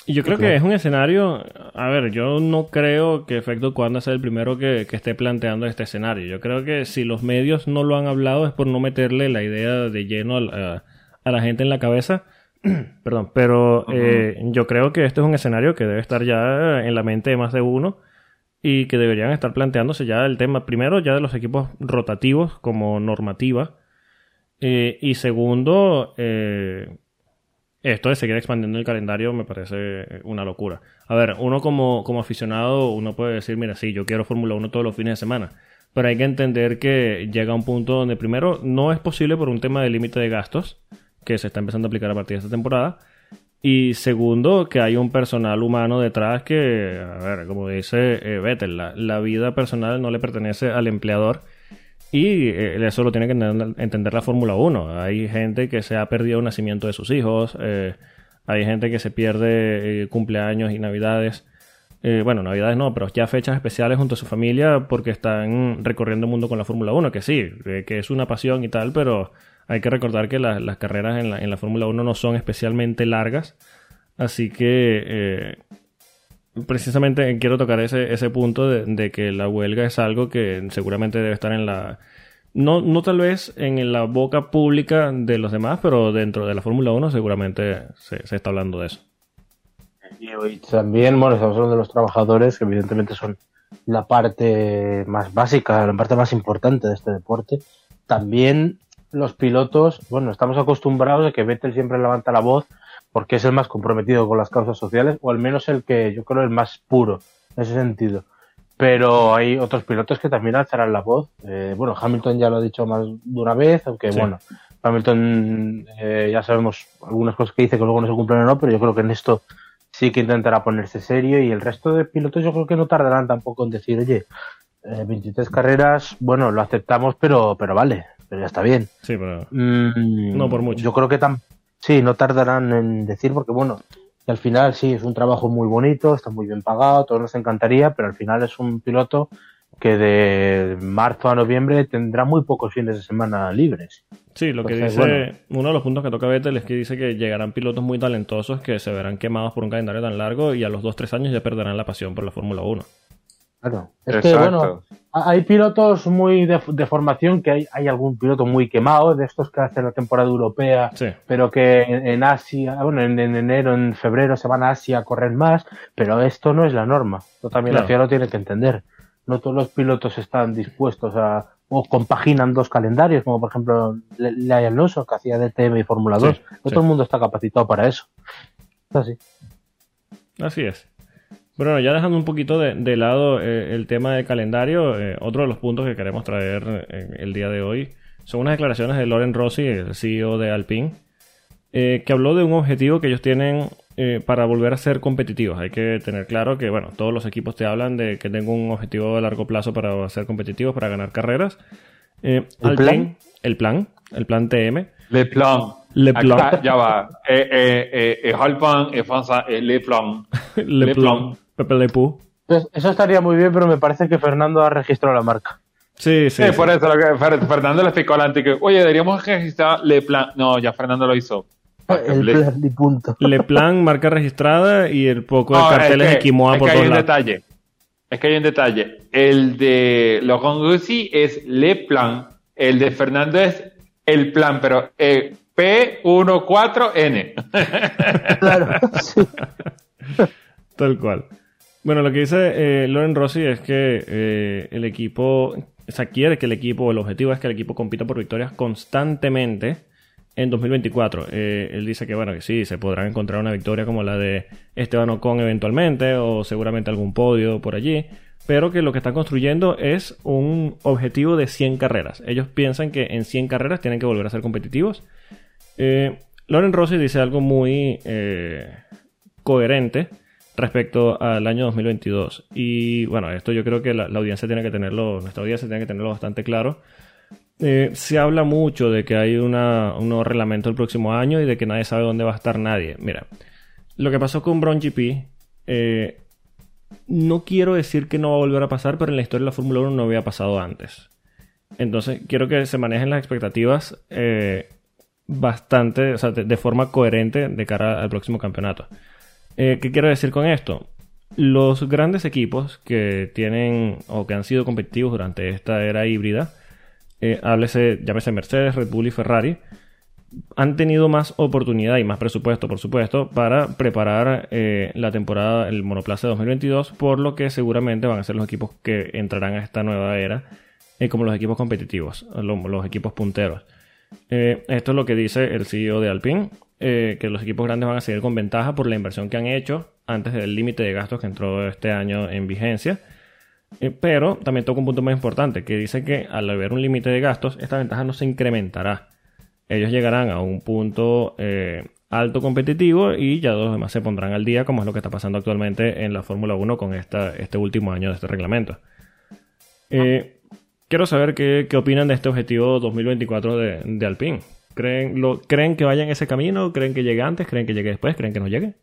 Y yo creo que es un escenario, a ver, yo no creo que Efecto Cuanda sea el primero que, esté planteando este escenario. Yo creo que si los medios no lo han hablado es por no meterle la idea de lleno a, la gente en la cabeza. Perdón, pero eh, yo creo que este es un escenario que debe estar ya en la mente de más de uno y que deberían estar planteándose ya el tema, primero, ya de los equipos rotativos como normativa. Eh, y segundo, eh, esto de seguir expandiendo el calendario me parece una locura. A ver, uno como, como aficionado, uno puede decir, mira, sí, yo quiero Fórmula 1 todos los fines de semana. Pero hay que entender que llega un punto donde primero no es posible por un tema de límite de gastos, que se está empezando a aplicar a partir de esta temporada. Y segundo, que hay un personal humano detrás que, a ver, como dice eh, Vettel, la vida personal no le pertenece al empleador y eh, eso lo tiene que entender, la Fórmula 1. Hay gente que se ha perdido el nacimiento de sus hijos, eh, hay gente que se pierde eh, cumpleaños y navidades. bueno, navidades no, pero ya fechas especiales junto a su familia porque están recorriendo el mundo con la Fórmula 1, que sí, que es una pasión y tal, pero hay que recordar que las carreras en la, en la Fórmula 1 no son especialmente largas. Así que precisamente quiero tocar ese, ese punto de, que la huelga es algo que seguramente debe estar en la... No, no tal vez en la boca pública de los demás, pero dentro de la Fórmula 1 seguramente se, se, está hablando de eso. Y también, bueno, estamos hablando de los trabajadores, que evidentemente son la parte más básica, la parte más importante de este deporte. También los pilotos, bueno, estamos acostumbrados a que Vettel siempre levanta la voz porque es el más comprometido con las causas sociales, o al menos el que yo creo el más puro en ese sentido. Pero hay otros pilotos que también alzarán la voz. Eh, bueno, Hamilton ya lo ha dicho más de una vez, aunque sí. bueno, Hamilton eh, ya sabemos algunas cosas que dice que luego no se cumplen o no, pero yo creo que en esto sí que intentará ponerse serio y el resto de pilotos yo creo que no tardarán tampoco en decir, oye, eh, 23 carreras, bueno, lo aceptamos, pero, pero vale, pero ya está bien. Sí, pero mm, no por mucho. Yo creo que tan, sí, no tardarán en decir, porque bueno, que al final sí, es un trabajo muy bonito, está muy bien pagado, todos nos encantaría, pero al final es un piloto que de marzo a noviembre tendrá muy pocos fines de semana libres. Sí, lo que dice, bueno. uno de los puntos que toca Vettel es que dice que llegarán pilotos muy talentosos que se verán quemados por un calendario tan largo y a los 2-3 años ya perderán la pasión por la Fórmula 1. Claro. Es Exacto. que, bueno, hay pilotos muy de, de, formación, que hay, hay algún piloto muy quemado, de estos que hacen la temporada europea, sí. pero que en, en Asia, bueno, en, en, enero, en febrero se van a Asia a correr más, pero esto no es la norma. Esto también claro. la FIA lo tiene que entender. No todos los pilotos están dispuestos a, o compaginan dos calendarios, como por ejemplo Lea Alonso, que hacía DTM y Fórmula 2. Sí, no sí. todo el mundo está capacitado para eso. Es así. Así es. Bueno, ya dejando un poquito de, de lado eh, el tema del calendario, eh, otro de los puntos que queremos traer eh, el día de hoy son unas declaraciones de Loren Rossi, el CEO de Alpine, eh, que habló de un objetivo que ellos tienen eh, para volver a ser competitivos. Hay que tener claro que, bueno, todos los equipos te hablan de que tengo un objetivo a largo plazo para ser competitivos, para ganar carreras. ¿El Alpine, plan? el plan, el plan TM. Le plan. Le plan. Acá, ya va. Eh, eh, eh, eh, Halpan, eh, Fansa, eh, Le plan. Le, Le plan. plan. Pepe Le Pou. Eso estaría muy bien, pero me parece que Fernando ha registrado la marca. Sí, sí. Sí. por eso lo que Fer- Fernando le explicó antes que, oye, deberíamos registrar Le plan. No, ya Fernando lo hizo. El Le- plan y punto. Le plan, marca registrada y el poco de No, carteles es de que- Quimoa es por que hay todos un lados. detalle. Es que hay un detalle. El de Laurent Grossi es Le Plan. El de Fernando es el plan, pero eh, P14N. Claro, sí. Tal cual. Bueno, lo que dice eh, Loren Rossi es que eh, el equipo, o sea, quiere que el equipo, el objetivo es que el equipo compita por victorias constantemente en 2024. Eh, él dice que, bueno, que sí, se podrán encontrar una victoria como la de Esteban Ocon eventualmente, o seguramente algún podio por allí, pero que lo que están construyendo es un objetivo de 100 carreras. Ellos piensan que en 100 carreras tienen que volver a ser competitivos. Loren Rossi dice algo muy coherente respecto al año 2022. Y bueno, esto yo creo que la, audiencia tiene que tenerlo, nuestra audiencia tiene que tenerlo bastante claro. Eh, se habla mucho de que hay un nuevo reglamento el próximo año y de que nadie sabe dónde va a estar nadie. Mira, lo que pasó con Brown GP, eh, no quiero decir que no va a volver a pasar, pero en la historia de la Fórmula 1 no había pasado antes. Entonces, quiero que se manejen las expectativas eh, bastante, o sea, de forma coherente de cara al próximo campeonato. Eh, ¿Qué quiero decir con esto? Los grandes equipos que tienen o que han sido competitivos durante esta era híbrida, eh, háblese, llámese Mercedes, Red Bull y Ferrari, han tenido más oportunidad y más presupuesto, por supuesto, para preparar eh, la temporada, el monoplaza de 2022, por lo que seguramente van a ser los equipos que entrarán a esta nueva era eh, como los equipos competitivos, lo- los, equipos punteros. Eh, esto es lo que dice el CEO de Alpine, eh, que los equipos grandes van a seguir con ventaja por la inversión que han hecho antes del límite de gastos que entró este año en vigencia. Eh, pero también toca un punto más importante, que dice que al haber un límite de gastos, esta ventaja no se incrementará. Ellos llegarán a un punto eh, alto competitivo y ya los demás se pondrán al día, como es lo que está pasando actualmente en la Fórmula 1 con este último año de este reglamento. Quiero saber qué, opinan de este objetivo 2024 de, de Alpine. ¿Creen, lo, ¿Creen que vaya en ese camino? ¿Creen que llegue antes? ¿Creen que llegue después? ¿Creen que no llegue?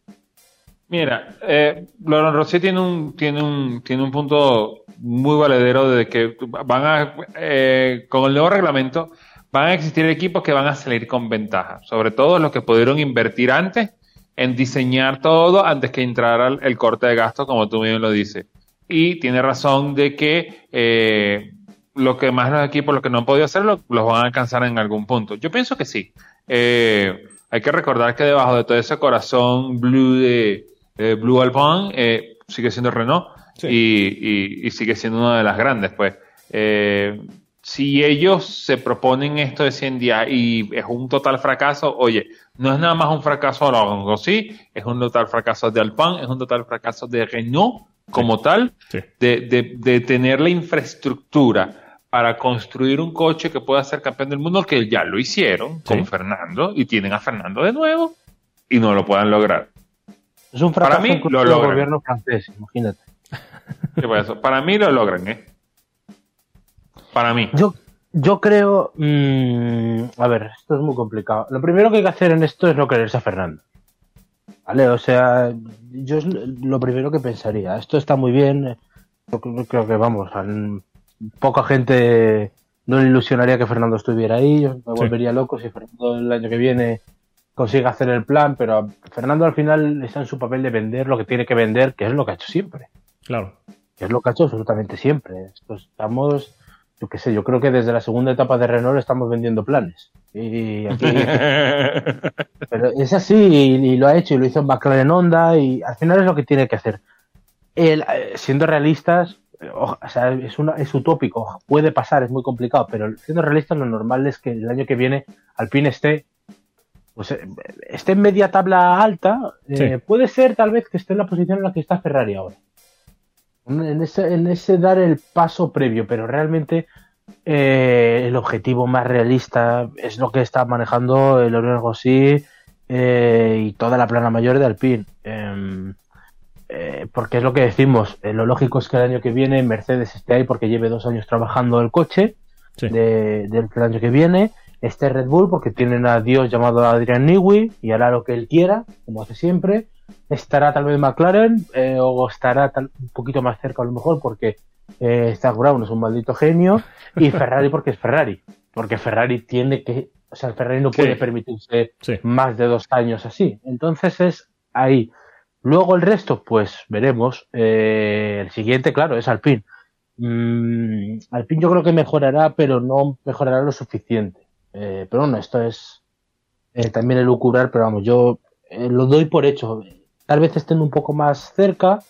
Mira, eh, Laurent Rossi tiene un, tiene un, tiene un punto muy valedero de que van a, eh, con el nuevo reglamento, van a existir equipos que van a salir con ventaja, sobre todo los que pudieron invertir antes en diseñar todo antes que entrara el, corte de gasto, como tú mismo lo dices. Y tiene razón de que eh, lo que más los equipos, lo que no han podido hacer, lo- los van a alcanzar en algún punto. Yo pienso que sí. Eh, hay que recordar que debajo de todo ese corazón blue de, de Blue Alpine eh, sigue siendo Renault Sí. y, y- y sigue siendo una de las grandes, pues. Eh, si ellos se proponen esto de 100 días y es un total fracaso, oye, no es nada más un fracaso de la sí, es un total fracaso de Alpine, es un total fracaso de Renault como tal, Sí. de, de- de tener la infraestructura para construir un coche que pueda ser campeón del mundo, que ya lo hicieron Sí. con Fernando y tienen a Fernando de nuevo y no lo puedan lograr. Es un Para fracaso mí, incluso lo del logran. gobierno francés, imagínate. ¿Qué pasa? Para mí lo logran, ¿eh? Para mí. Yo, yo creo. mm, a ver, esto es muy complicado. Lo primero que hay que hacer en esto es no quererse a Fernando. ¿Vale? O sea, yo es lo primero que pensaría. Esto está muy bien. Yo creo, que, vamos, a poca gente no le ilusionaría que Fernando estuviera ahí. Yo me Sí. volvería loco si Fernando el año que viene consigue hacer el plan, pero Fernando al final está en su papel de vender lo que tiene que vender, que es lo que ha hecho siempre Claro. que es lo que ha hecho absolutamente siempre. Estamos, yo qué sé, yo creo que desde la segunda etapa de Renault estamos vendiendo planes. Y aquí, pero es así, y, y lo ha hecho, y lo hizo en McLaren Honda, y al final es lo que tiene que hacer. El, eh, siendo realistas, o, sea, es, una, es utópico, puede pasar, es muy complicado, pero siendo realistas, lo normal es que el año que viene Alpine esté pues eh, esté en media tabla alta, eh, puede ser tal vez que esté en la posición en la que está Ferrari ahora en ese, en ese dar el paso previo, pero realmente eh, el objetivo más realista es lo que está manejando el Oriol Rossi eh, y toda la plana mayor de Alpine. Eh, porque es lo que decimos, eh, lo lógico es que el año que viene Mercedes esté ahí porque lleve dos años trabajando el coche Sí. de- del del año que viene, esté Red Bull porque tienen a Dios llamado Adrian Newey y hará lo que él quiera, como hace siempre. Estará tal vez McLaren eh, o estará tal- un poquito más cerca a lo mejor porque eh, Zach Brown es un maldito genio y Ferrari porque es Ferrari, porque Ferrari tiene que, o sea, Ferrari no puede Sí. permitirse Sí. más de dos años así. Entonces es ahí. Luego el resto, pues veremos. Eh, el siguiente, claro, es Alpine. Mm, Alpine yo creo que mejorará, pero no mejorará lo suficiente. Eh, pero bueno, esto es eh, también el lucurar, pero vamos, yo eh, lo doy por hecho. Tal vez estén un poco más cerca.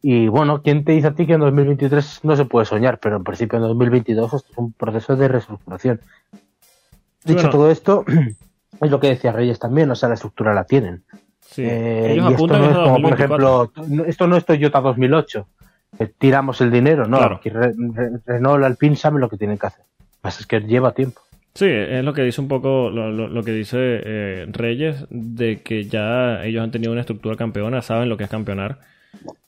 Y bueno, ¿quién te dice a ti que en 2023 no se puede soñar? Pero en principio en 2022 esto es un proceso de reestructuración. Dicho Bueno. todo esto, es lo que decía Reyes también, o sea, la estructura la tienen. Sí. Eh, Ellos y esto no es como, por 2024. ejemplo, esto no es Toyota 2008, que tiramos el dinero, no. Claro. Aquí Re- Re- Renault, Alpine saben lo que tienen que hacer. Lo que pasa es que lleva tiempo. Sí, es lo que dice un poco lo, lo- lo que dice eh, Reyes, de que ya ellos han tenido una estructura campeona, saben lo que es campeonar.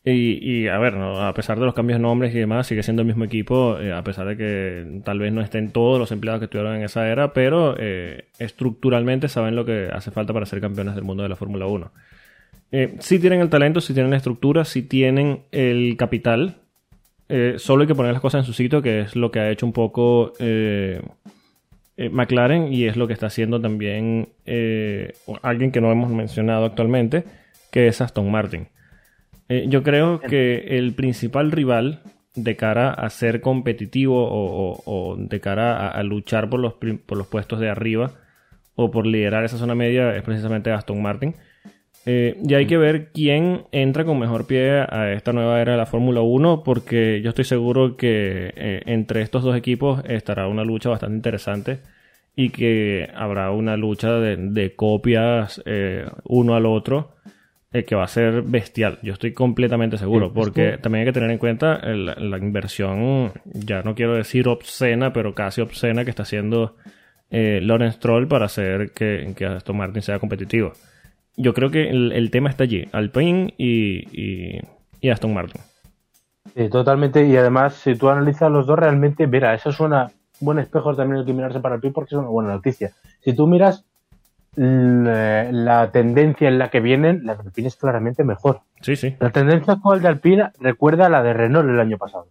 Y, a ver, a pesar de los cambios de nombres y demás, sigue siendo el mismo equipo, eh, a pesar de que tal vez no estén todos los empleados que estuvieron en esa era, pero eh, estructuralmente saben lo que hace falta para ser campeones del mundo de la Fórmula 1. Eh, sí tienen el talento, sí tienen la estructura, sí tienen el capital. Eh, solo hay que poner las cosas en su sitio, que es lo que ha hecho un poco McLaren y es lo que está haciendo también alguien que no hemos mencionado actualmente, que es Aston Martin. Eh, yo creo que el principal rival de cara a ser competitivo o, o- o de cara a, a luchar por los, por los puestos de arriba o por liderar esa zona media es precisamente Aston Martin. Eh, y hay que ver quién entra con mejor pie a esta nueva era de la Fórmula 1, porque yo estoy seguro que eh, entre estos dos equipos estará una lucha bastante interesante y que habrá una lucha de, de copias eh, uno al otro eh, que va a ser bestial. Yo estoy completamente seguro, porque también hay que tener en cuenta el- la inversión, ya no quiero decir obscena, pero casi obscena que está haciendo eh, Lawrence Troll para hacer que, que Aston Martin sea competitivo. Yo creo que el, el tema está allí, Alpine y, y, y Aston Martin. Sí, totalmente. Y además, si tú analizas los dos, realmente, mira, eso es un buen espejo también el que mirarse para Alpine porque es una buena noticia. Si tú miras la, la tendencia en la que vienen, la de Alpine es claramente mejor. Sí, sí. La tendencia actual de Alpine recuerda a la de Renault el año pasado,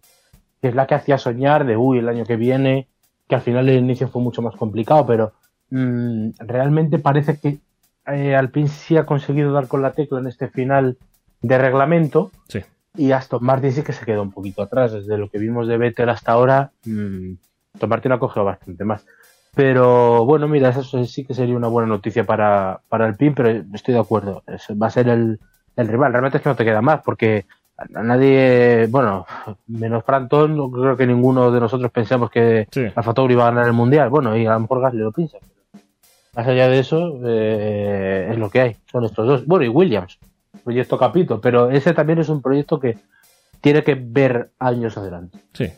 que es la que hacía soñar de, uy, el año que viene, que al final el inicio fue mucho más complicado, pero mm, realmente parece que eh, Alpine sí ha conseguido dar con la tecla en este final de reglamento. Sí. Y Aston Martin sí que se quedó un poquito atrás. Desde lo que vimos de Vettel hasta ahora, mmm, Aston Martin ha cogido bastante más. Pero bueno, mira, eso sí que sería una buena noticia para, para Alpine, pero estoy de acuerdo. Va a ser el, el rival. Realmente es que no te queda más, porque a nadie, bueno, menos Franton, no creo que ninguno de nosotros pensamos que Sí. Alfa Tauri va a ganar el mundial. Bueno, y a lo mejor Gasly lo piensa. Más allá de eso, eh, es lo que hay. Son estos dos. Bueno, y Williams, proyecto Capito, pero ese también es un proyecto que tiene que ver años adelante. Sí.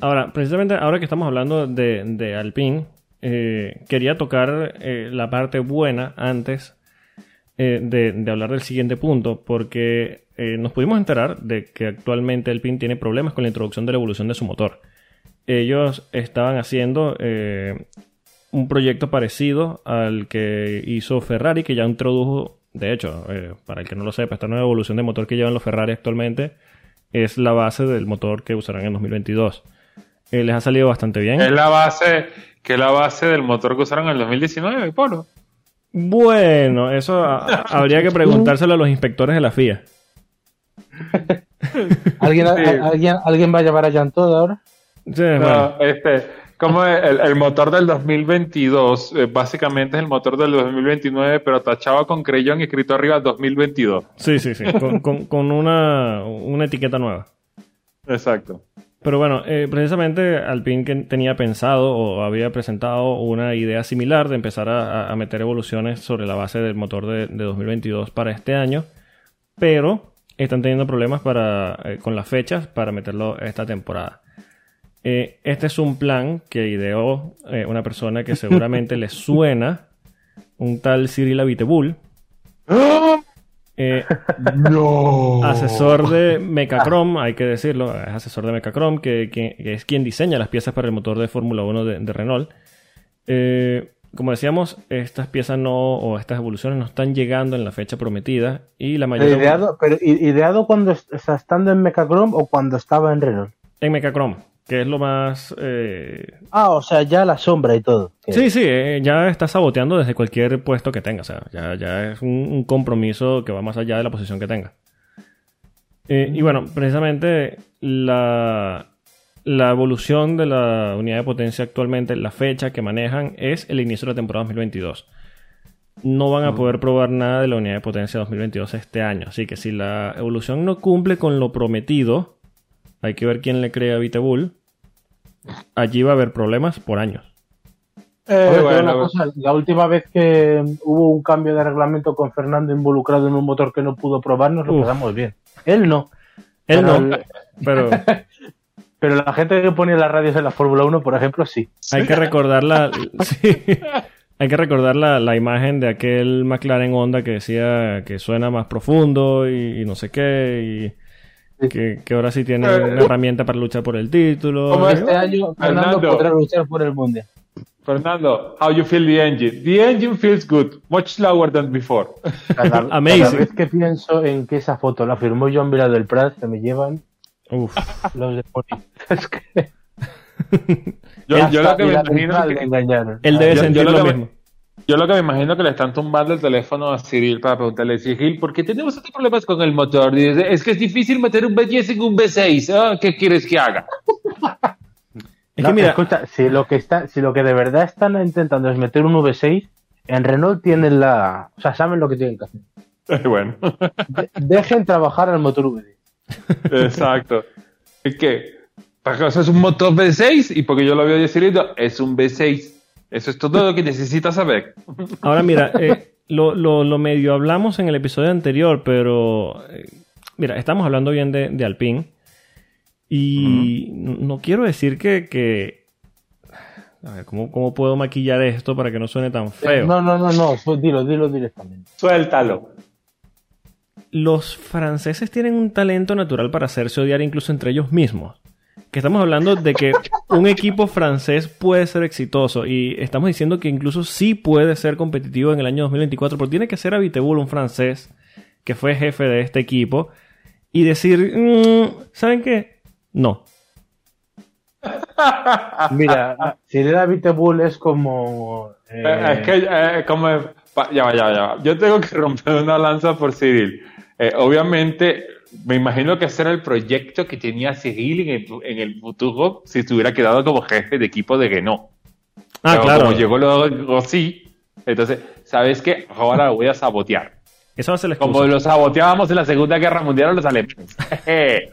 Ahora, precisamente ahora que estamos hablando de, de Alpine, eh, quería tocar eh, la parte buena antes eh, de, de hablar del siguiente punto, porque nos pudimos enterar de que actualmente Alpine tiene problemas con la introducción de la evolución de su motor. Ellos estaban haciendo un proyecto parecido al que hizo Ferrari, que ya introdujo, de hecho, para el que no lo sepa, esta nueva evolución de motor que llevan los Ferrari actualmente es la base del motor que usarán en 2022. Eh, les ha salido bastante bien. Es la base, que es la base del motor que usaron en el 2019, Polo. Bueno, eso a- habría que preguntárselo a los inspectores de la FIA. ¿Alguien, Sí. a- alguien, ¿alguien va a llevar a Jan Todd ahora? Sí, bueno. No, este, como el, el motor del 2022, eh, básicamente es el motor del 2029, pero tachado con creyón y escrito arriba 2022. Sí, sí, sí. Con, con- con una, una etiqueta nueva. Exacto. Pero bueno, eh, precisamente Alpine que tenía pensado o había presentado una idea similar de empezar a, meter evoluciones sobre la base del motor de, de 2022 para este año, pero están teniendo problemas para, eh, con las fechas para meterlo esta temporada. Eh, este es un plan que ideó eh, una persona que seguramente le suena, un tal Cyril Abiteboul. Eh, No. asesor de Mecacrom, hay que decirlo, es asesor de Mecacrom, que, que- que es quien diseña las piezas para el motor de Fórmula 1 de, de Renault. Eh, como decíamos, estas piezas no, o estas evoluciones no están llegando en la fecha prometida y la Pero mayoría ideado, pero ideado cuando est- está estando en Mecachrome o cuando estaba en Renault. en Mecacrom, que es lo más... eh, Ah, o sea, ya la sombra y todo. Que- Sí, sí, eh, ya está saboteando desde cualquier puesto que tenga. O sea, ya, ya es un, un compromiso que va más allá de la posición que tenga. Eh, y bueno, precisamente la, la evolución de la unidad de potencia actualmente, la fecha que manejan es el inicio de la temporada 2022. No van a poder probar nada de la unidad de potencia 2022 este año. Así que si la evolución no cumple con lo prometido, hay que ver quién le cree a Vitebull. Allí va a haber problemas por años. Eh, bueno, una cosa, la última vez que hubo un cambio de reglamento con Fernando involucrado en un motor que no pudo probar, nos lo Uf. pasamos bien. Él no. Él Pero no, el- pero... Pero la gente que pone las radios en la Fórmula 1, por ejemplo, sí. Hay que recordar la, sí. hay que recordar la, la imagen de aquel McLaren Honda que decía que suena más profundo y, y no sé qué y que, que ahora sí tiene una herramienta para luchar por el título. Como este año, Fernando Fernando. podrá luchar por el mundial. Fernando, how you feel the engine? The engine feels good, much slower than before. Cada, Amazing. cada vez que pienso en que esa foto la firmó Joan Vila del Prat, se me llevan Uf. los de Pony. Es que Yo, yo lo que me imagino es que- engañaron. Él debe yo- yo sentir lo lo que- mismo. Yo lo que me imagino que le están tumbando el teléfono a Cyril para preguntarle, Cyril, ¿por qué tenemos estos problemas con el motor? Dice, es que es difícil meter un V10 en un V6. Ah, ¿Qué quieres que haga? Es No, que mira, escucha, si lo que está, si lo que de verdad están intentando es meter un V6, en Renault tienen la, o sea, saben lo que tienen que hacer. bueno, De- dejen trabajar al motor V10. exacto. Es que, para que eso es un motor V6 y porque yo lo veo diciendo, es un V6. Eso es todo lo que necesitas saber. ahora mira, eh, lo, lo- lo medio hablamos en el episodio anterior, pero eh, mira, estamos hablando bien de, de Alpine y no quiero decir que... que a ver, ¿cómo, ¿cómo puedo maquillar esto para que no suene tan feo? No, no, no, no, dilo, dilo directamente. Suéltalo. los franceses tienen un talento natural para hacerse odiar incluso entre ellos mismos. Que estamos hablando de que un equipo francés puede ser exitoso y estamos diciendo que incluso sí puede ser competitivo en el año 2024, pero tiene que ser Abiteboul, un francés que fue jefe de este equipo, y decir, "Mm, ¿saben qué? No. Mira, si le da Bull es como... eh, Eh, es que, eh, como ya va, ya va, ya va. Yo tengo que romper una lanza por Cyril. Eh, obviamente, me imagino que ese era el proyecto que tenía Cyril en el, en el futuro si estuviera quedado como jefe de equipo de Renault. Ah, Pero claro. Como llegó luego sí, entonces, ¿sabes qué? Ahora lo voy a sabotear. Eso va a ser la Como excusa. lo saboteábamos en la Segunda Guerra Mundial a los alemanes.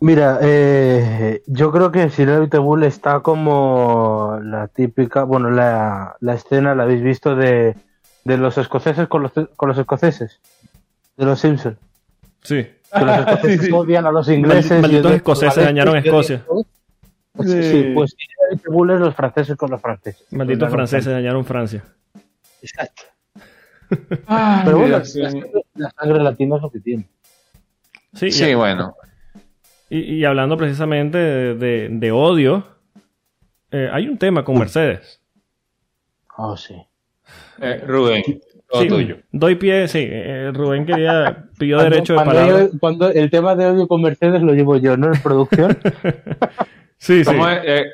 Mira, eh, yo creo que Sir Bull está como la típica, bueno, la, la escena la habéis visto de, de los escoceses con los, con los escoceses, de los Simpsons. Sí. Que los escoceses Sí, sí. odian a los ingleses. Malditos y escoceses dañaron Escocia. Pues, Sí. sí, pues Sir Bull es los franceses con los franceses. Malditos franceses dañaron Francia. Exacto. Ay, Pero bueno, la Dios sangre, la sangre latina es lo que tiene. Sí, Sí, bueno. y- y hablando precisamente de, de- de odio, eh, hay un tema con Mercedes. Oh, sí. Eh, Rubén, todo Sí, tuyo. Doy pie, sí. eh, Rubén quería, pidió Cuando- derecho de cuando palabra. yo- cuando el tema de odio con Mercedes lo llevo yo, ¿no? En producción. Sí, sí. ¿Cómo es? Eh,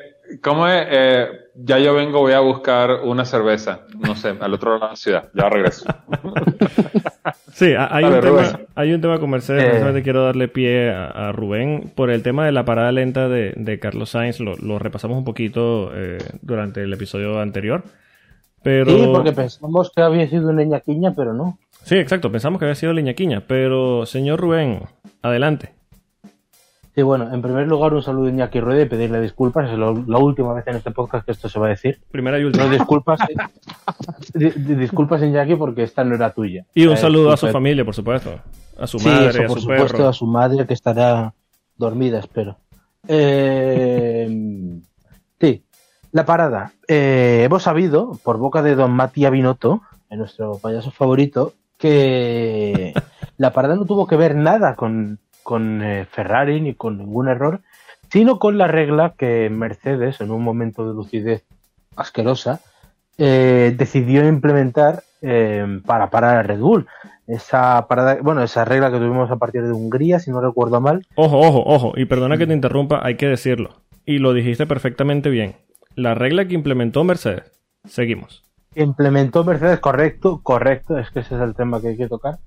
¿cómo es? Eh, ya yo vengo, voy a buscar una cerveza. No sé, al otro lado de la ciudad. Ya regreso. Sí, ha- hay, Dale, un tema, hay un tema con Mercedes. Eh. precisamente quiero darle pie a, a Rubén por el tema de la parada lenta de, de Carlos Sainz. Lo, lo repasamos un poquito eh, durante el episodio anterior. Pero... Sí, porque pensamos que había sido una ñaquiña, pero no. Sí, exacto. Pensamos que había sido Liñaquiña. Pero, señor Rubén, adelante. Sí, bueno, en primer lugar, un saludo a Iñaki Rueda y pedirle disculpas. Es lo- la última vez en este podcast que esto se va a decir. Primera y No, última. disculpas, di- di- disculpas Iñaki porque esta no era tuya. Y un Eh, saludo a su familia, por supuesto. A su Sí, madre, eso, a por su supuesto, perro. a su madre que estará dormida, espero. Eh, sí, la parada. Eh, hemos sabido, por boca de don Mati Binotto, nuestro payaso favorito, que la parada no tuvo que ver nada con, con eh, Ferrari ni con ningún error, sino con la regla que Mercedes, en un momento de lucidez asquerosa, eh, decidió implementar eh, para parar a Red Bull. Esa parada, bueno, esa regla que tuvimos a partir de Hungría, si no recuerdo mal, Ojo, ojo, ojo. Y perdona que te interrumpa, hay que decirlo. Y lo dijiste perfectamente bien. La regla que implementó Mercedes. Seguimos. implementó Mercedes, correcto, correcto, es que ese es el tema que hay que tocar,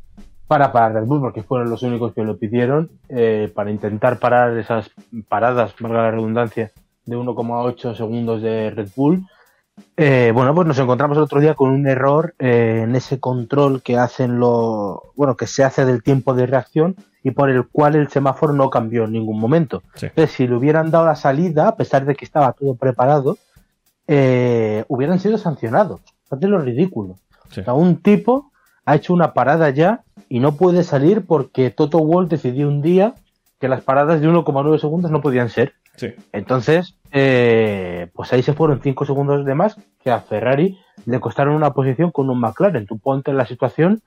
para parar Red Bull, porque fueron los únicos que lo pidieron, eh, para intentar parar esas paradas, valga la redundancia, de 1,8 segundos de Red Bull. Eh, bueno, pues nos encontramos el otro día con un error eh, en ese control que hacen lo, bueno, que se hace del tiempo de reacción y por el cual el semáforo no cambió en ningún momento. Sí. Entonces, si le hubieran dado la salida, a pesar de que estaba todo preparado, eh, hubieran sido sancionados. Fíjate lo ridículo. Sí. O sea, un tipo ha hecho una parada ya y no puede salir porque Toto Wolff decidió un día que las paradas de 1,9 segundos no podían ser. Sí. Entonces, eh, pues ahí se fueron 5 segundos de más que a Ferrari le costaron una posición con un McLaren. Tú ponte en la situación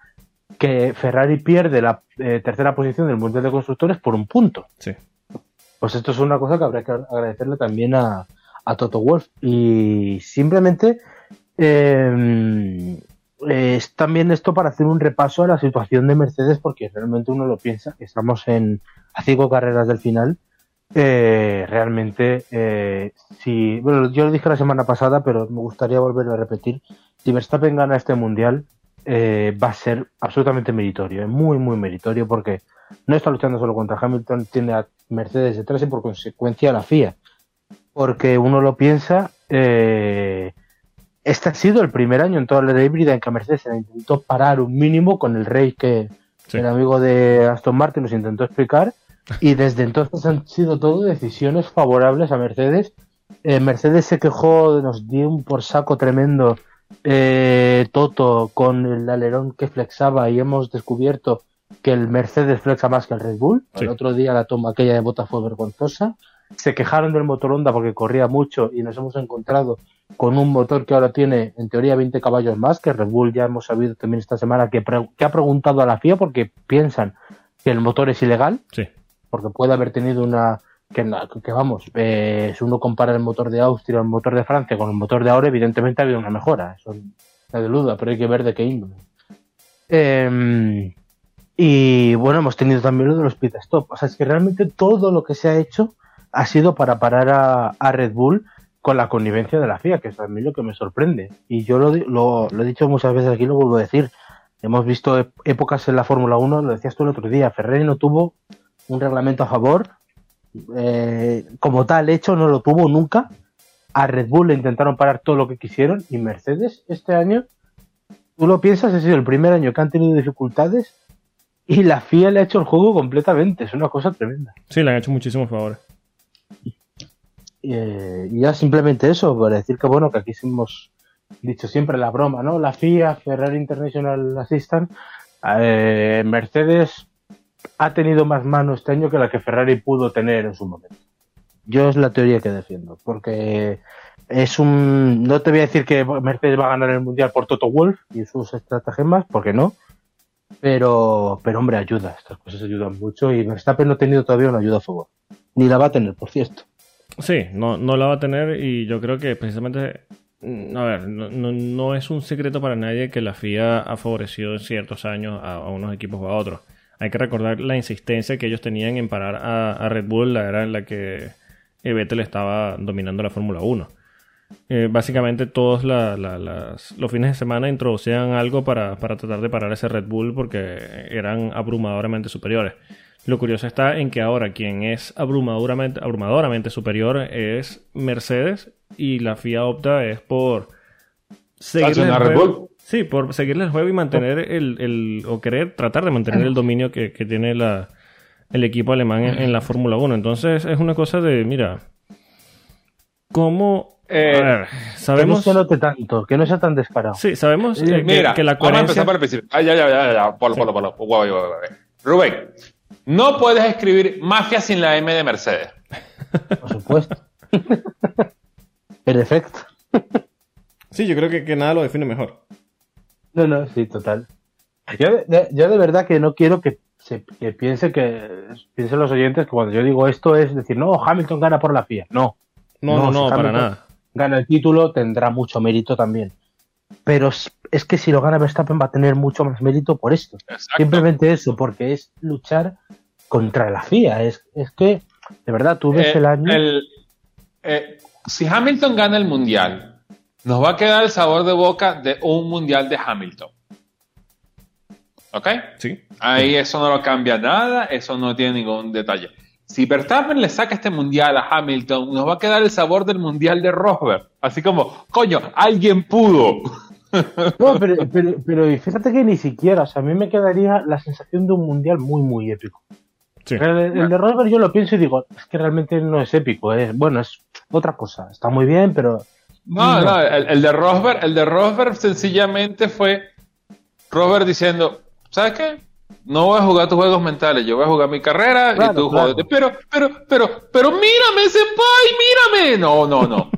que Ferrari pierde la eh, tercera posición del Mundial de Constructores por un punto. Sí. Pues esto es una cosa que habría que agradecerle también a, a Toto Wolf. Y simplemente eh, es también esto para hacer un repaso a la situación de Mercedes, porque realmente uno lo piensa, que estamos en a cinco carreras del final. Eh, realmente, eh, si, bueno, yo lo dije la semana pasada, pero me gustaría volver a repetir. Si Verstappen gana este mundial, eh, va a ser absolutamente meritorio, es muy, muy meritorio, porque no está luchando solo contra Hamilton, tiene a Mercedes detrás y por consecuencia a la FIA. Porque uno lo piensa, eh, este ha sido el primer año en toda la híbrida en que Mercedes se la intentó parar un mínimo con el rey que Sí. el amigo de Aston Martin nos intentó explicar. Y desde entonces han sido todo decisiones favorables a Mercedes. Eh, Mercedes se quejó, nos dio un por saco tremendo eh, Toto con el alerón que flexaba y hemos descubierto que el Mercedes flexa más que el Red Bull. Sí. El otro día la toma aquella de bota fue vergonzosa. Se quejaron del motor Honda porque corría mucho y nos hemos encontrado con un motor que ahora tiene en teoría 20 caballos más, que Red Bull ya hemos sabido también esta semana que, pre- que ha preguntado a la FIA porque piensan que el motor es ilegal, Sí. porque puede haber tenido una... Que, vamos, eh, si uno compara el motor de Austria o el motor de Francia con el motor de ahora, evidentemente ha habido una mejora, eso no de duda, pero hay que ver de qué índole. Eh, y bueno, hemos tenido también lo de los pit stop. O sea, es que realmente todo lo que se ha hecho ha sido para parar a, a Red Bull con la connivencia de la FIA, que es a mí lo que me sorprende. Y yo lo, lo, lo he dicho muchas veces aquí, lo vuelvo a decir. Hemos visto épocas en la Fórmula 1, lo decías tú el otro día, Ferrari no tuvo un reglamento a favor, eh, como tal hecho no lo tuvo nunca. A Red Bull le intentaron parar todo lo que quisieron y Mercedes este año, tú lo piensas, ha sido el primer año que han tenido dificultades y la FIA le ha hecho el juego completamente, es una cosa tremenda. Sí, le han hecho muchísimos favores. Eh, y ya simplemente eso, para decir que bueno, que aquí hemos dicho siempre la broma, ¿no? La FIA, Ferrari International Assistant, eh, Mercedes ha tenido más mano este año que la que Ferrari pudo tener en su momento. Yo es la teoría que defiendo, porque es un... No te voy a decir que Mercedes va a ganar el Mundial por Toto Wolf y sus estratagemas, porque no, pero, pero hombre, ayuda, estas cosas ayudan mucho y Verstappen no ha tenido todavía una ayuda a favor. Ni la va a tener, por cierto. Sí, no, no la va a tener y yo creo que precisamente, mm, a ver, no, no, no es un secreto para nadie que la FIA ha favorecido en ciertos años a, unos equipos o a otros. Hay que recordar la insistencia que ellos tenían en parar a, Red Bull, la era en la que Vettel estaba dominando la Fórmula 1. Eh, básicamente todos los fines de semana introducían algo para, para tratar de parar ese Red Bull porque eran abrumadoramente superiores. Lo curioso está en que ahora quien es abrumadoramente, abrumadoramente superior es Mercedes y la FIA opta es por seguirle el juego. Sí, por seguirle el juego y mantener el, el o querer tratar de mantener el dominio que, que tiene la, el equipo alemán en, en la Fórmula 1. Entonces es una cosa de, mira, ¿cómo eh, ver, sabemos que no se note tanto, que no sea tan descarado. Sí, sabemos eh, Mira, que, la coherencia... Vamos a empezar por el principio. Ah, ya, ya, ya, ya. Polo, polo, polo. Rubén, no puedes escribir mafia sin la M de Mercedes. Por supuesto. Perfecto. Sí, yo creo que, que, nada lo define mejor. No, no, sí, total. Yo de, yo de verdad que no quiero que, se, que piense que piensen los oyentes que cuando yo digo esto es decir, no, Hamilton gana por la FIA. No. No, no, no, no para nada gana el título, tendrá mucho mérito también. Pero es que si lo gana Verstappen va a tener mucho más mérito por esto. Exacto. Simplemente eso, porque es luchar contra la FIA. Es, es que, de verdad, tú ves eh, el año. El, eh, si Hamilton gana el mundial, nos va a quedar el sabor de boca de un mundial de Hamilton. ¿Ok? Sí. Ahí eso no lo cambia nada, eso no tiene ningún detalle. Si Verstappen le saca este mundial a Hamilton, nos va a quedar el sabor del mundial de Rosberg. Así como, coño, alguien pudo. No, pero, pero, pero, fíjate que ni siquiera, o sea, a mí me quedaría la sensación de un mundial muy, muy épico. Sí. El, el, de Rosberg yo lo pienso y digo, es que realmente no es épico, es, bueno, es otra cosa, está muy bien, pero... No, no, no el, el, de Rosberg, el de Rosberg sencillamente fue Rosberg diciendo, ¿sabes qué? No voy a jugar tus juegos mentales, yo voy a jugar mi carrera claro, y tú claro. jódete. Pero, pero, pero, pero mírame, senpai, mírame. No, no, no.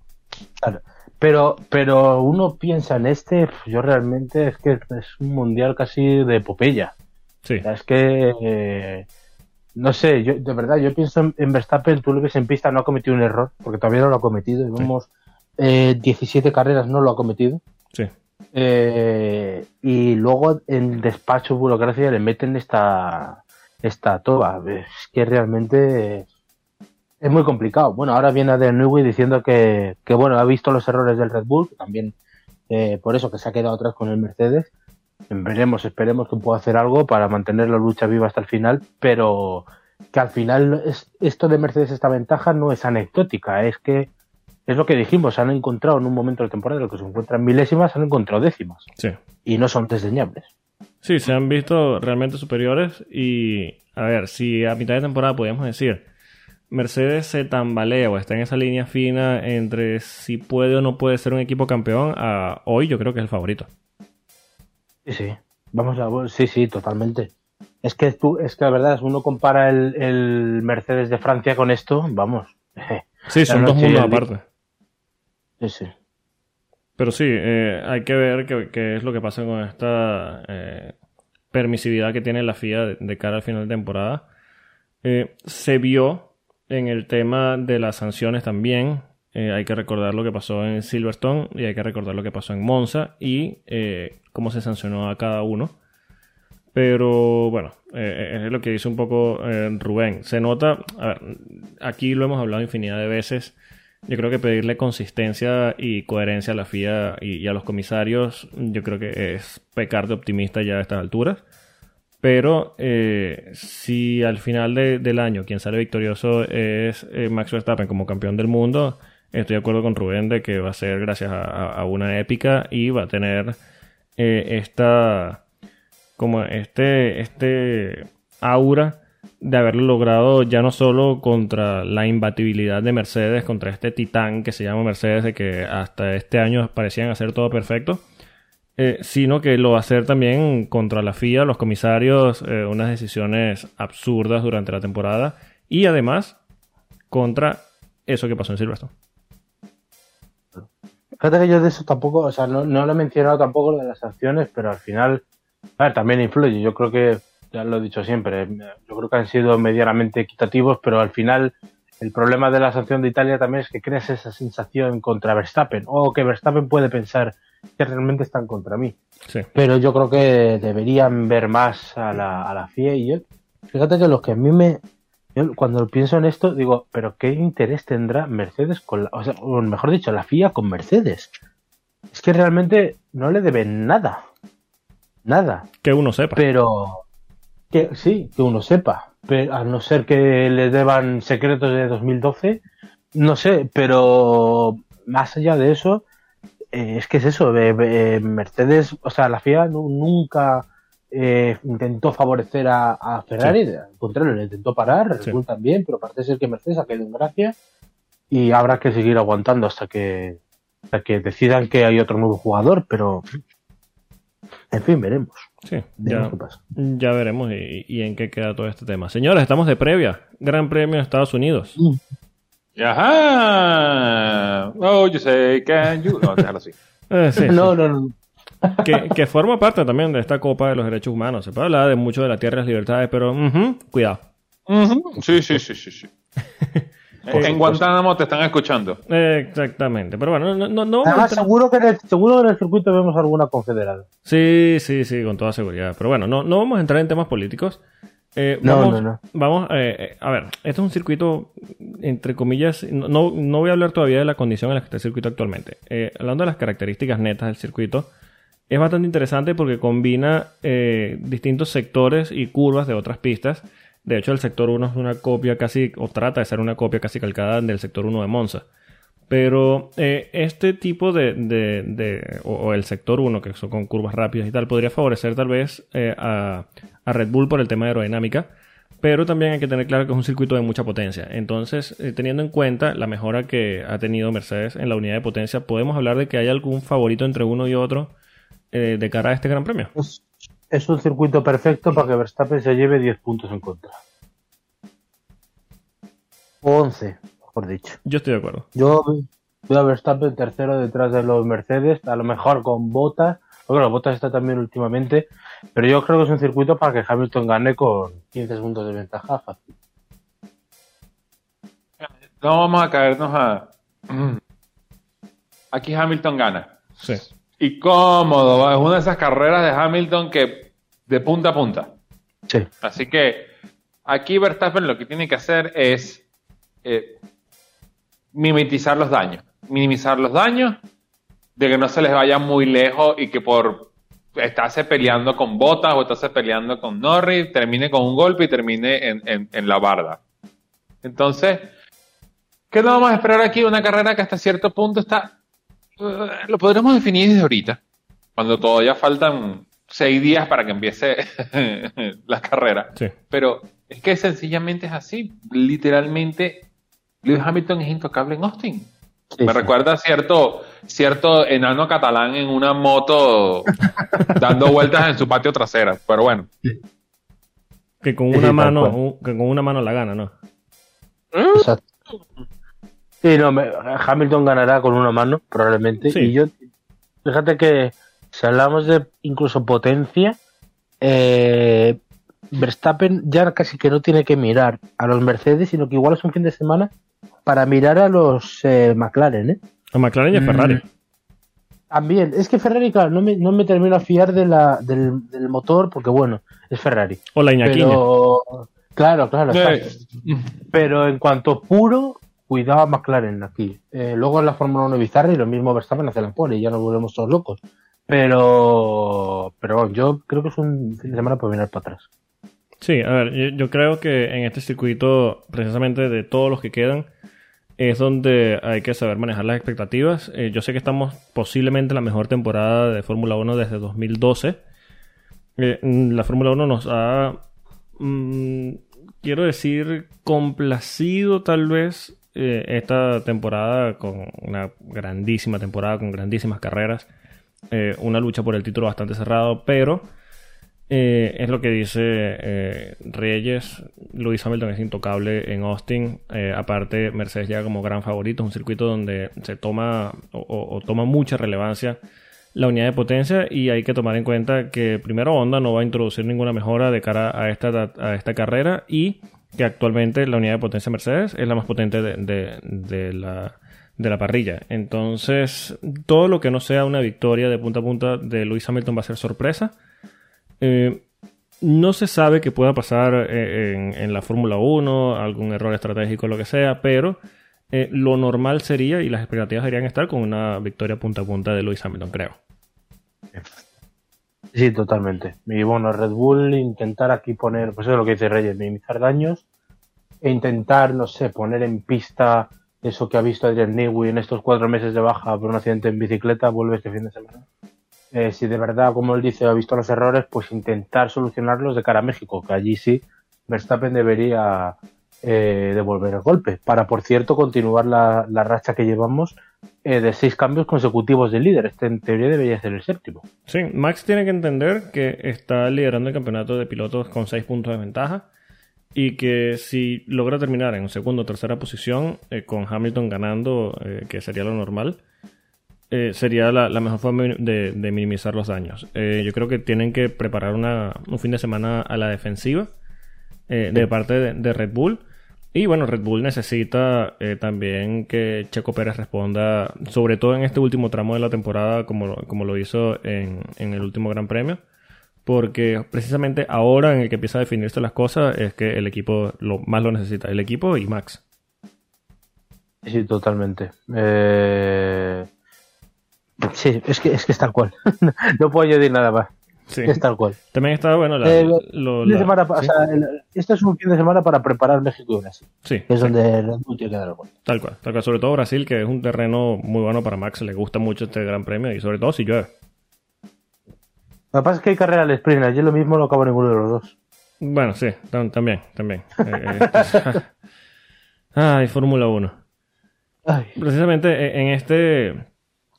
claro. Pero, pero uno piensa en este, yo realmente es que es un mundial casi de epopeya. Sí. O sea, es que, eh, no sé, yo de verdad, yo pienso en, en, Verstappen, tú lo ves en pista, no ha cometido un error, porque todavía no lo ha cometido. Llevamos sí. eh, 17 carreras, no lo ha cometido. Sí. Eh, y luego en despacho burocracia le meten esta esta toba. Es que realmente es muy complicado. Bueno, ahora viene de Newey diciendo que, que, bueno, ha visto los errores del Red Bull, también eh, por eso que se ha quedado atrás con el Mercedes. Veremos, esperemos que pueda hacer algo para mantener la lucha viva hasta el final, pero que al final es, esto de Mercedes, esta ventaja no es anecdótica, es que es lo que dijimos, han encontrado en un momento de temporada en el que se encuentran milésimas, han encontrado décimas. Sí. Y no son desdeñables. Sí, se han visto realmente superiores y, a ver, si a mitad de temporada podríamos decir, Mercedes se tambalea o está en esa línea fina entre si puede o no puede ser un equipo campeón, a hoy yo creo que es el favorito. Sí, sí. Vamos a sí, sí, totalmente. Es que tú, es que la verdad, uno compara el, el Mercedes de Francia con esto, vamos. Sí, son dos mundos aparte. Sí. Pero sí, eh, hay que ver qué, es lo que pasa con esta eh, permisividad que tiene la FIA de, cara al final de temporada. Eh, se vio en el tema de las sanciones también. Hay que recordar lo que pasó en Silverstone y hay que recordar lo que pasó en Monza y cómo se sancionó a cada uno. Pero bueno, es lo que dice un poco Rubén. Se nota, a ver, aquí lo hemos hablado infinidad de veces yo creo que pedirle consistencia y coherencia a la FIA y, a los comisarios, yo creo que es pecar de optimista ya a estas alturas. Pero eh, si al final del año quien sale victorioso es eh, Max Verstappen como campeón del mundo, estoy de acuerdo con Rubén de que va a ser gracias a, una épica y va a tener eh, esta como este este aura de haberlo logrado ya no solo contra la imbatibilidad de Mercedes, contra este titán que se llama Mercedes, de que hasta este año parecían hacer todo perfecto, eh, sino que lo va a hacer también contra la FIA, los comisarios, eh, unas decisiones absurdas durante la temporada y además contra eso que pasó en Silverstone. Fíjate que yo de eso tampoco, o sea, no, no lo he mencionado tampoco lo de las sanciones, pero al final, también influye. Yo creo que ya lo he dicho siempre, yo creo que han sido medianamente equitativos, pero al final el problema de la sanción de Italia también es que creas esa sensación contra Verstappen, o que Verstappen puede pensar que realmente están contra mí. Pero yo creo que deberían ver más a la, a la FIA y yo, fíjate que lo que a mí me, yo cuando pienso en esto, digo, pero ¿qué interés tendrá Mercedes con la, o sea, o mejor dicho, la FIA con Mercedes? Es que realmente no le deben nada. Nada. Que uno sepa. Pero, que sí, que uno sepa. Pero, a no ser que le deban secretos de 2012, no sé, pero más allá de eso, eh, es que es eso, Mercedes, o sea, la FIA nunca eh, intentó favorecer a, Ferrari, al contrario, le intentó parar, sí. también, pero parece ser que Mercedes ha caído en gracia y habrá que seguir aguantando hasta que, hasta que decidan que hay otro nuevo jugador, pero en fin, veremos. Sí, ya, ya, veremos y, en qué queda todo este tema. Señores, estamos de previa. Gran Premio de Estados Unidos. Mm. Ajá. Oh, you say, can you? No, déjalo así. Eh, no, no, no. Que, forma parte también de esta Copa de los Derechos Humanos. Se puede hablar de mucho de la tierra y las libertades, pero cuidado. Sí, sí, sí, sí. sí. en Guantánamo te están escuchando. Exactamente. Pero bueno, no, no, seguro, que en el, seguro en el circuito vemos alguna confederada. Sí, sí, sí, con toda seguridad. Pero bueno, no, no vamos a entrar en temas políticos. Eh, vamos, no, no, no. Vamos, eh, eh, a ver, este es un circuito, entre comillas, no, no voy a hablar todavía de la condición en la que está el circuito actualmente. hablando de las características netas del circuito, es bastante interesante porque combina distintos sectores y curvas de otras pistas de hecho, el sector 1 es una copia casi, o trata de ser una copia casi calcada del sector 1 de Monza. Pero eh, este tipo de, o, el sector 1, que son con curvas rápidas y tal, podría favorecer tal vez eh, a, Red Bull por el tema de aerodinámica. Pero también hay que tener claro que es un circuito de mucha potencia. Entonces, eh, teniendo en cuenta la mejora que ha tenido Mercedes en la unidad de potencia, podemos hablar de que hay algún favorito entre uno y otro de cara a este Gran Premio. Pues, es un circuito perfecto para que Verstappen se lleve 10 puntos en contra. O 11, mejor dicho. Yo estoy de acuerdo. Yo veo a Verstappen tercero detrás de los Mercedes, a lo mejor con botas. Bueno, botas está también últimamente, pero yo creo que es un circuito para que Hamilton gane con 15 puntos de ventaja fácil. No vamos a caernos a. Aquí Hamilton gana. Sí y cómodo. Es una de esas carreras de Hamilton que de punta a punta. Sí. Así que aquí Verstappen lo que tiene que hacer es eh, mimetizar los daños. Minimizar los daños de que no se les vaya muy lejos y que por estarse peleando con Botas o estarse peleando con Norris termine con un golpe y termine en, en la barda. Entonces, ¿qué no vamos a esperar aquí? Una carrera que hasta cierto punto está lo podremos definir desde ahorita, cuando todavía faltan seis días para que empiece la carrera. Pero es que sencillamente es así. Literalmente, Lewis Hamilton es intocable en Austin. Me recuerda cierto, cierto enano catalán en una moto dando vueltas en su patio trasera. Pero bueno. Que con una mano, que con una mano la gana, ¿no? Exacto. Sí, no, Hamilton ganará con una mano, probablemente. Y yo, fíjate que si hablamos de incluso potencia, eh, Verstappen ya casi que no tiene que mirar a los Mercedes, sino que igual es un fin de semana para mirar a los eh, McLaren, ¿eh? A McLaren y a Ferrari. Mm. También, es que Ferrari, claro, no me, no me termino a fiar de la, del, motor porque, bueno, es Ferrari. O la Iñaquiña. Claro, claro. Pero en cuanto puro, cuidado a McLaren aquí. Eh, luego en la Fórmula 1 Bizarra y lo mismo Verstappen hace la pole y ya nos volvemos todos locos. Pero, pero bueno, yo creo que es un fin semana para mirar para atrás. Sí, a ver, yo, yo creo que en este circuito, precisamente de todos los que quedan, es donde hay que saber manejar las expectativas. Eh, yo sé que estamos posiblemente en la mejor temporada de Fórmula 1 desde 2012. Eh, mm, la Fórmula 1 nos ha, mm, quiero decir, complacido tal vez eh, esta temporada con una grandísima temporada, con grandísimas carreras. Eh, una lucha por el título bastante cerrado, pero eh, es lo que dice Reyes. Luis Hamilton es intocable en Austin. Aparte, Mercedes llega como gran favorito. Es un circuito donde se toma o, o toma mucha relevancia la unidad de potencia y hay que tomar en cuenta que primero Honda no va a introducir ninguna mejora de cara a esta, a esta carrera y que actualmente la unidad de potencia Mercedes es la más potente de, la, de la parrilla. Entonces, todo lo que no sea una victoria de punta a punta de Luis Hamilton va a ser sorpresa. Eh, no se sabe qué pueda pasar eh, en, la Fórmula 1, algún error estratégico, lo que sea, pero eh, lo normal sería y las expectativas deberían estar con una victoria punta a punta de Luis Hamilton, creo. Sí, totalmente. Y bueno, Red Bull intentar aquí poner, pues eso es lo que dice Reyes, minimizar daños e intentar, no sé, poner en pista eso que ha visto Adrian Newey en estos cuatro meses de baja por un accidente en bicicleta, vuelve este fin de semana. Eh, si de verdad, como él dice, ha visto los errores, pues intentar solucionarlos de cara a México, que allí sí Verstappen debería eh, devolver el golpe, para por cierto continuar la, la racha que llevamos eh, de seis cambios consecutivos de líder. Este en teoría debería ser el séptimo. Sí, Max tiene que entender que está liderando el campeonato de pilotos con seis puntos de ventaja y que si logra terminar en segunda o tercera posición eh, con Hamilton ganando, eh, que sería lo normal, eh, sería la, la, mejor forma de, de minimizar los daños. Eh, yo creo que tienen que preparar una, un fin de semana a la defensiva eh, de parte de, de, Red Bull. Y bueno, Red Bull necesita también que Checo Pérez responda, sobre todo en este último tramo de la temporada, como, como lo hizo en, en el último Gran Premio porque precisamente ahora en el que empieza a definirse las cosas es que el equipo lo más lo necesita, el equipo y Max. Sí, totalmente. Eh... Sí, es que, es que es tal cual. no puedo añadir nada más. Sí. Es tal cual. También está, bueno, la, Eh, lo- fin de la- semana, sí, o sea, el- este es un fin de semana para preparar México y Brasil, sí, que es donde Red Bull tiene que dar el gol. tal cual, tal cual. Sobre todo Brasil, que es un terreno muy bueno para Max, le gusta mucho este gran premio y sobre todo si llueve. Lo que pasa es que hay carrera al sprint, allí lo mismo no acabo ninguno de los dos. Bueno, sí, tam- también, también. Eh, eh, Ay, Fórmula 1. Ay, Precisamente eh, en este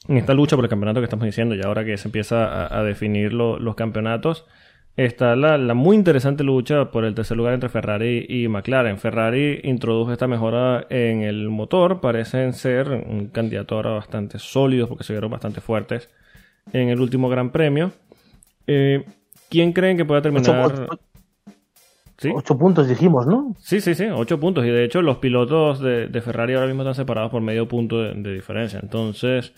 en esta lucha por el campeonato que estamos diciendo y ahora que se empieza a, a definir lo- los campeonatos está la, la muy interesante lucha por el tercer lugar entre Ferrari y McLaren. Ferrari introdujo esta mejora en el motor, parecen ser un candidato ahora bastante sólidos porque se vieron bastante fuertes en el último Gran Premio. Eh, ¿Quién creen que pueda ocho, terminar? ocho- ¿Sí? ocho puntos dijimos, ¿no? Sí, sí, sí, ocho puntos. Y de hecho, los pilotos de, de Ferrari ahora mismo están separados por medio punto de, de diferencia. Entonces,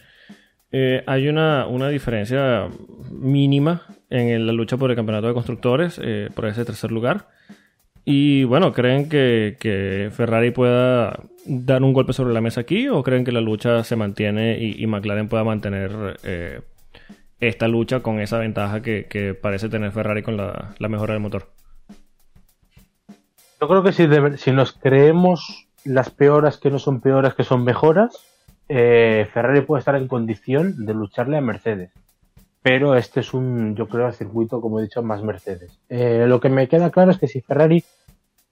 eh, hay una, una diferencia mínima en la lucha por el campeonato de constructores, eh, por ese tercer lugar. Y bueno, ¿creen que, que Ferrari pueda dar un golpe sobre la mesa aquí? ¿O creen que la lucha se mantiene y, y McLaren pueda mantener eh, esta lucha con esa ventaja que, que parece tener Ferrari con la, la mejora del motor? Yo creo que si, si nos creemos las peoras que no son peoras, que son mejoras, eh, Ferrari puede estar en condición de lucharle a Mercedes. Pero este es un, yo creo, circuito, como he dicho, más Mercedes. Eh, lo que me queda claro es que si Ferrari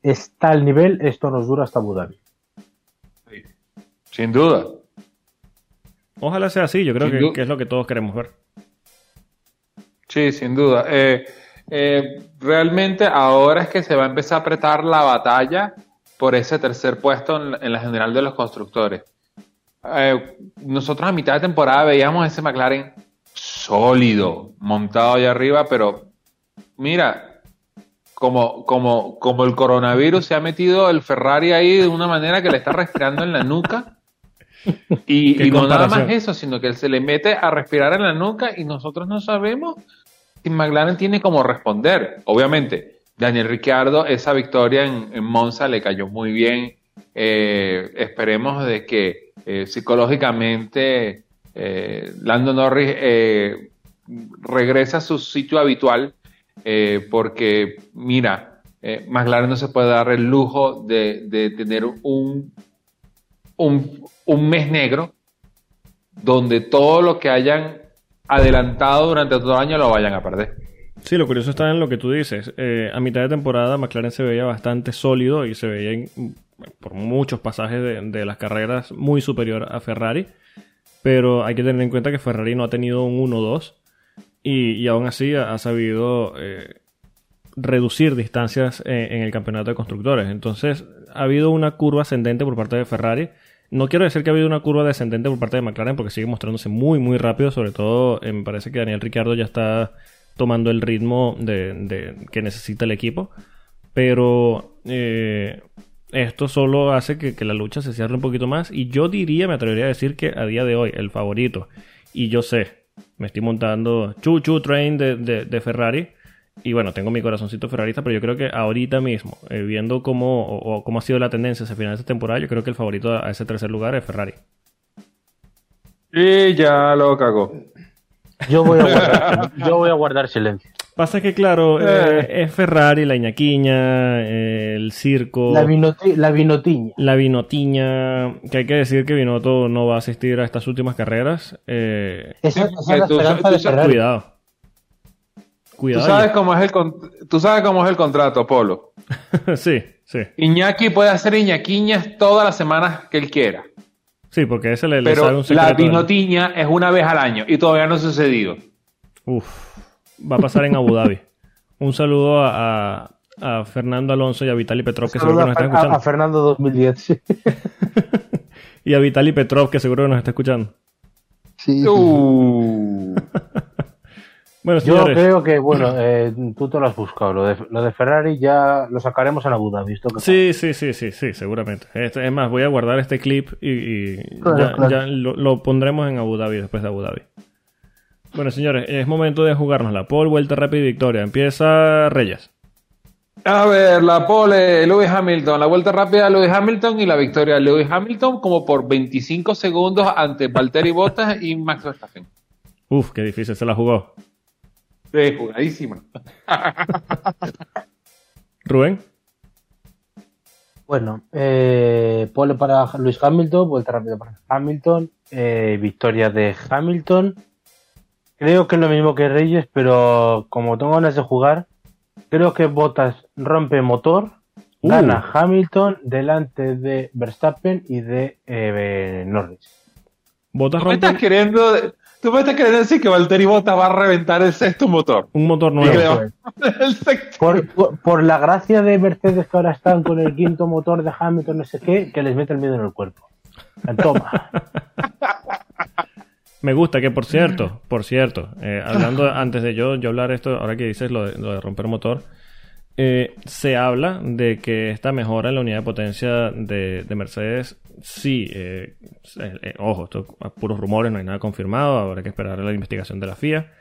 está al nivel, esto nos dura hasta Abu Dhabi. Sin duda. Ojalá sea así, yo creo que, es lo que todos queremos ver. Sí, sin duda. Eh, eh, realmente ahora es que se va a empezar a apretar la batalla por ese tercer puesto en, la- en la general de los constructores. Eh, nosotros a mitad de temporada veíamos ese McLaren sólido, montado allá arriba, pero mira, como, como, como el coronavirus se ha metido el Ferrari ahí de una manera que le está respirando en la nuca. Y, no nada más eso, sino que él se le mete a respirar en la nuca y nosotros no sabemos si McLaren tiene como responder. Obviamente, Daniel Ricciardo, esa victoria en, en Monza le cayó muy bien Eh, esperemos de que eh, psicológicamente eh, Lando Norris regrese a su sitio habitual porque, mira, McLaren no se puede dar el lujo de, tener un, un, mes negro donde todo lo que hayan adelantado durante todo el año lo vayan a perder. Sí, lo curioso está en lo que tú dices. A mitad de temporada McLaren se veía bastante sólido y se veía por muchos pasajes de, las carreras muy superior a Ferrari. Pero hay que tener en cuenta que Ferrari no ha tenido un 1-2 y, y aún así ha, sabido eh, reducir distancias en, el campeonato de constructores. Entonces ha habido una curva ascendente por parte de Ferrari. No quiero decir que ha habido una curva descendente por parte de McLaren porque sigue mostrándose muy muy rápido. Sobre todo eh, me parece que Daniel Ricciardo ya está tomando el ritmo de, de- que necesita el equipo. Pero eh, esto solo hace que, que la lucha se cierre un poquito más. Y yo diría, me atrevería a decir que a día de hoy, el favorito, y yo sé, me estoy montando Chu Train de, de- de Ferrari. Y bueno, tengo mi corazoncito ferrarista, pero yo creo que ahorita mismo, eh, viendo cómo, o- o cómo ha sido la tendencia hacia final de esta temporada, yo creo que el favorito a ese tercer lugar es Ferrari. Y ya lo cagó. Yo voy a guardar, yo voy a guardar silencio. Pasa que, claro, Eh. eh, es Ferrari, la Iñaquiña, eh, el circo. La, vinoti- la vinotiña. La Vinotiña, que hay que decir que Binotto no va a asistir a estas últimas carreras. Eh, Esa, esa es la Tú- esperanza tú de sabes- Ferrari. cuidado. ¿Tú Cuidado. sabes, cómo es el con- tú sabes cómo es el contrato, Polo. sí, sí. Iñaki puede hacer Iñaquiñas todas las semanas que él quiera. Sí, porque ese le, le sale un secreto. la vinotiña es una vez al año y todavía no ha sucedido. Uf, va a pasar en Abu Dhabi. Un saludo a, a- a Fernando Alonso y a Vitali Petrov, que seguro que nos están a, a escuchando. Fernando 2010. sí. Y a Vitali Petrov, que seguro que nos está escuchando. Sí. Uh. Bueno, Yo señores, creo que, bueno, eh, tú te lo has buscado. Lo de, lo de Ferrari ya lo sacaremos en Abu Dhabi. ¿esto qué Sí, sí, sí, sí, sí, seguramente. Este, es más, voy a guardar este clip y, y Claro, ya, claro. ya lo, lo pondremos en Abu Dhabi, después de Abu Dhabi. Bueno, señores, es momento de jugarnos la pole, vuelta rápida y victoria. Empieza Reyes. A ver, la pole, Lewis Hamilton, la vuelta rápida de Lewis Hamilton y la victoria de Lewis Hamilton como por 25 segundos ante Valtteri Bottas y Max Verstappen. Uf, qué difícil se la jugó. Sí, jugadísima. Rubén. Bueno, eh, pole para Luis Hamilton, vuelta rápida para Hamilton, eh, victoria de Hamilton. Creo que es lo mismo que Reyes, pero como tengo ganas de jugar, creo que Bottas rompe motor, Uh. gana Hamilton delante de Verstappen y de eh, Norris. Botas ¿Tú me, rompe estás queriendo, tú me estás queriendo decir que Valtteri Bottas va a reventar el sexto motor. un motor nuevo. el sexto. Por, por- por la gracia de Mercedes que ahora están con el quinto motor de Hamilton, no sé qué, que les mete el miedo en el cuerpo. Toma. Me gusta que, por cierto, por cierto, eh, hablando antes de yo, yo hablar esto, ahora que dices lo de, lo de romper motor, eh, se habla de que esta mejora en la unidad de potencia de, de Mercedes, sí, eh, eh, ojo, esto es puros rumores, no hay nada confirmado, habrá que esperar a la investigación de la FIA.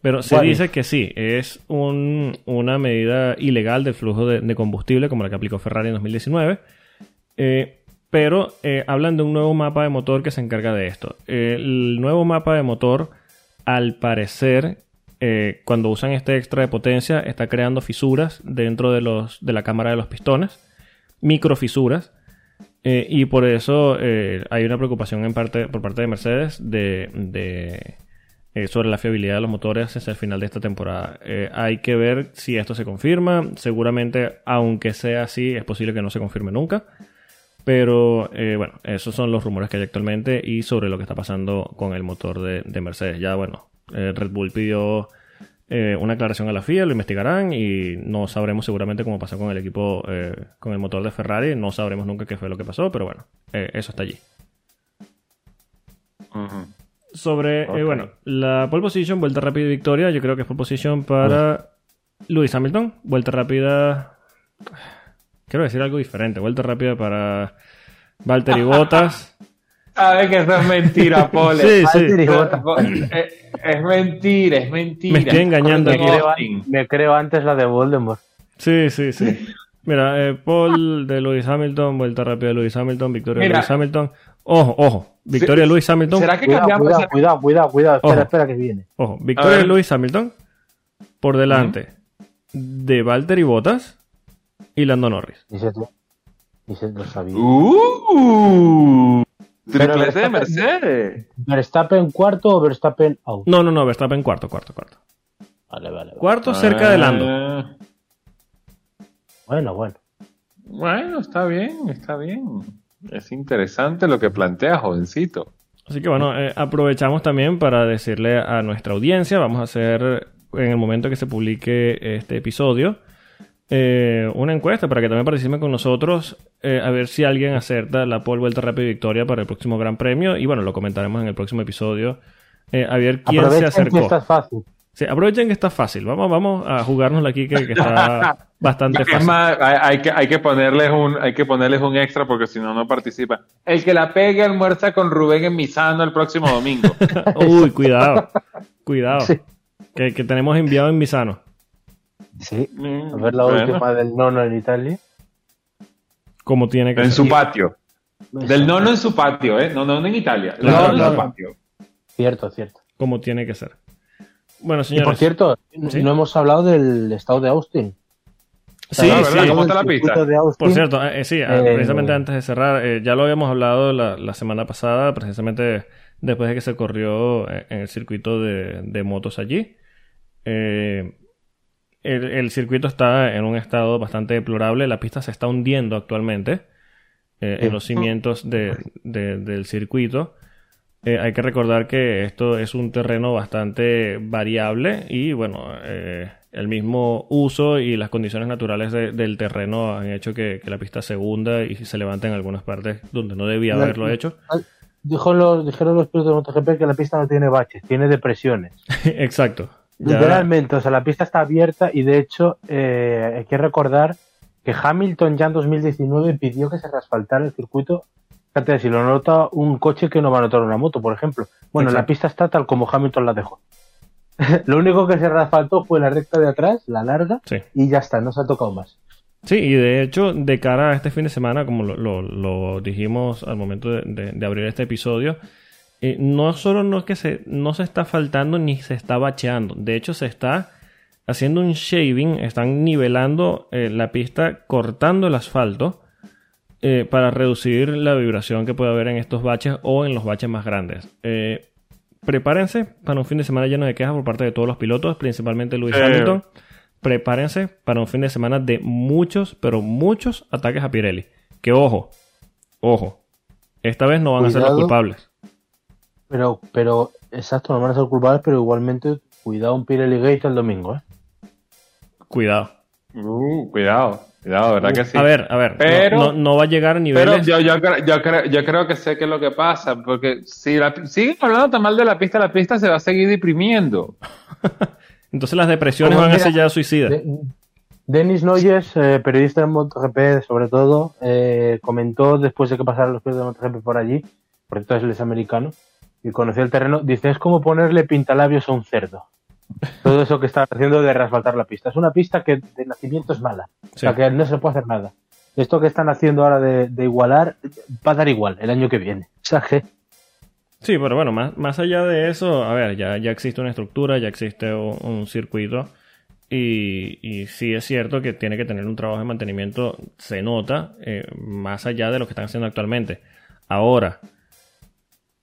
Pero se dice que sí, es un- una medida ilegal del flujo de, de combustible como la que aplicó Ferrari en 2019. Eh, pero eh, hablan de un nuevo mapa de motor que se encarga de esto. El nuevo mapa de motor, al parecer, eh, cuando usan este extra de potencia, está creando fisuras dentro de, los, de la cámara de los pistones, microfisuras. eh, y por eso eh, hay una preocupación en parte, por parte de Mercedes de, de, sobre la fiabilidad de los motores hacia el final de esta temporada. Hay que ver si esto se confirma. Seguramente, aunque sea así, es posible que no se confirme nunca. Pero eh, bueno, esos son los rumores que hay actualmente y sobre lo que está pasando con el motor de, de Mercedes. Ya bueno, eh, Red Bull pidió eh, una aclaración a la FIA, lo investigarán y no sabremos seguramente cómo pasó con el equipo, con el motor de Ferrari. No sabremos nunca qué fue lo que pasó, pero bueno, eso está allí. Sobre, bueno, la pole position, vuelta rápida y victoria, yo creo que es pole position para Lewis Hamilton, vuelta rápida... Quiero decir algo diferente, vuelta rápida para Valtteri Bottas. Sabes que eso es mentira, Pole. Sí. Valtteri Bottas. Eh, Es mentira, es mentira. Me estoy engañando Me aquí. creo, me creo antes la de Voldemort. Sí, sí, sí. Mira, eh, Paul de Lewis Hamilton, vuelta rápida de Lewis Hamilton, victoria de. Lewis Hamilton. Ojo, ojo, victoria de Lewis Hamilton. ¿Será que Cuidado, cambiamos? cuidado, cuidado, cuidado, cuidado. Espera, Ojo. espera que viene. Ojo, victoria A de ver. Lewis Hamilton por delante de Valtteri Bottas y Lando Norris. Se, ni se lo sabía. Uh, de Mercedes. ¿Verstappen cuarto o Verstappen out? No, no, no, Verstappen cuarto, cuarto, cuarto. Vale, vale, vale. Cuarto cerca de Lando. Ah, Bueno, bueno. Bueno, está bien, está bien. Es interesante lo que plantea, jovencito. Así que bueno, eh, aprovechamos también para decirle a nuestra audiencia, vamos a hacer en el momento que se publique este episodio, eh, una encuesta para que también participen con nosotros, eh, a ver si alguien acerta la pole vuelta rápida y victoria para el próximo Gran Premio. Y bueno, lo comentaremos en el próximo episodio, eh, a ver quién se Aprovechen que acercó. está fácil. Sí, aprovechen que está fácil, vamos, vamos a jugárnosla aquí que, que está bastante Es fácil. más, hay, hay que, hay, que ponerles un, hay que ponerles un extra porque si no, no participa. El que la pegue almuerza con Rubén en Misano el próximo domingo. Uy, cuidado, cuidado, Sí. que, que tenemos enviado en Misano. Sí. Mm, A ver la bueno. última del nono en Italia. Como tiene que En ser. su patio. Del nono en su patio, ¿eh? No, no en Italia. El Claro, nono en claro. su patio. Cierto, cierto. como tiene que ser. Bueno, Y señores. por cierto, Sí. no hemos hablado del estado de Austin. sí, Ah, ¿verdad? sí. ¿Cómo está la pista? Por cierto, eh, eh, sí, ah, Eh, precisamente antes de cerrar, eh, ya lo habíamos hablado la, la semana pasada, precisamente después de que se corrió eh, en el circuito de, de motos allí. El, el circuito está en un estado bastante deplorable, la pista se está hundiendo actualmente eh, en los cimientos de- de- del circuito. Eh, hay que recordar que esto es un terreno bastante variable y bueno, eh, el mismo uso y las condiciones naturales de- del terreno han hecho que, que la pista se hunda y se levante en algunas partes donde no debía La- haberlo hecho. Dijo los, dijeron los pilotos de MotoGP que la pista no tiene baches, tiene depresiones. Exacto. Ya- Literalmente, o sea, la pista está abierta y de hecho eh, hay que recordar que Hamilton ya en 2019 pidió que se reasfaltara el circuito. Fíjate, si lo nota un coche que no va a notar una moto, por ejemplo. Bueno, la Exacto. pista está tal como Hamilton la dejó. lo único que se reasfaltó fue la recta de atrás, la larga, Sí. y ya está, no se ha tocado más. Sí, y de hecho, de cara a este fin de semana, como lo, lo- lo dijimos al momento de, de- de abrir este episodio, eh, no solo no es que se, no se está faltando ni se está bacheando, de hecho se está haciendo un shaving, están nivelando eh, la pista, cortando el asfalto eh, para reducir la vibración que puede haber en estos baches o en los baches más grandes. Eh, prepárense para un fin de semana lleno de quejas por parte de todos los pilotos, principalmente Lewis Sí. Hamilton. Prepárense para un fin de semana de muchos, pero muchos ataques a Pirelli. Que ojo, ojo, esta vez no van a ser los culpables. Pero, pero, exacto, no van a ser culpables, pero igualmente, cuidado un Pirelli Gate el domingo, ¿eh? Cuidado. Uh, cuidado, cuidado, ¿verdad que sí? A ver, a ver, no- Pero- no, no va a llegar a Pero niveles. yo, yo, creo- yo, creo, yo creo que sé qué es lo que pasa, porque si la, siguen hablando tan mal de la pista, la pista se va a seguir deprimiendo. Entonces las depresiones Como van a ser ya suicidas. De- Denis Noyes, eh, periodista de MotoGP sobre todo, eh, comentó después de que pasaran los pilotos de MotoGP por allí, porque entonces él es americano, y conoció el terreno, dice, es como ponerle pintalabios a un cerdo. Todo eso que están haciendo de reasfaltar la pista. Es una pista que de nacimiento es mala, o Sí. sea que no se puede hacer nada. Esto que están haciendo ahora de, de igualar, va a dar igual el año que viene. O sea que, Sí, pero bueno, más, más allá de eso, a ver, ya, ya existe una estructura, ya existe un, un circuito y, y sí es cierto que tiene que tener un trabajo de mantenimiento, se nota, eh, más allá de lo que están haciendo actualmente. Ahora,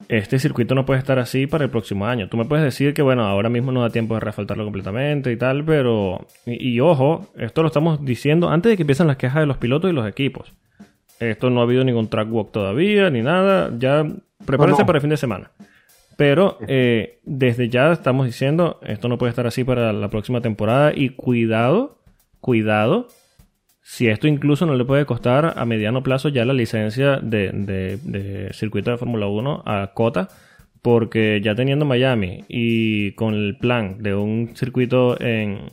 este circuito no puede estar así para el próximo año. Tú me puedes decir que, bueno, ahora mismo no da tiempo de refaltarlo completamente y tal, pero... Y, y ojo, esto lo estamos diciendo antes de que empiecen las quejas de los pilotos y los equipos. Esto no ha habido ningún track walk todavía, ni nada. Ya prepárense No, no. para el fin de semana. Pero eh, desde ya estamos diciendo, esto no puede estar así para la próxima temporada. Y cuidado, cuidado, si esto incluso no le puede costar a mediano plazo ya la licencia de, de- de circuito de Fórmula 1 a Cota. Porque ya teniendo Miami y con el plan de un circuito en,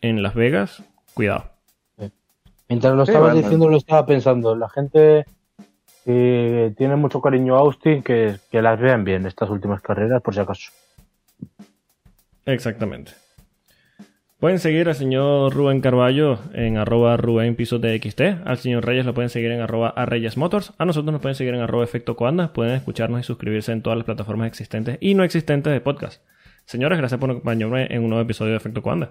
en Las Vegas, cuidado. mientras lo Sí, estabas bueno. diciendo, lo estaba pensando. La gente que tiene mucho cariño a Austin, que, que las vean bien estas últimas carreras, por si acaso. Exactamente. Pueden seguir al señor Rubén Carballo en arroba Rubén Piso de XT. Al señor Reyes lo pueden seguir en arroba a Reyes Motors. A nosotros nos pueden seguir en arroba Efecto Coanda. Pueden escucharnos y suscribirse en todas las plataformas existentes y no existentes de podcast. Señores, gracias por acompañarme en un nuevo episodio de Efecto Coanda.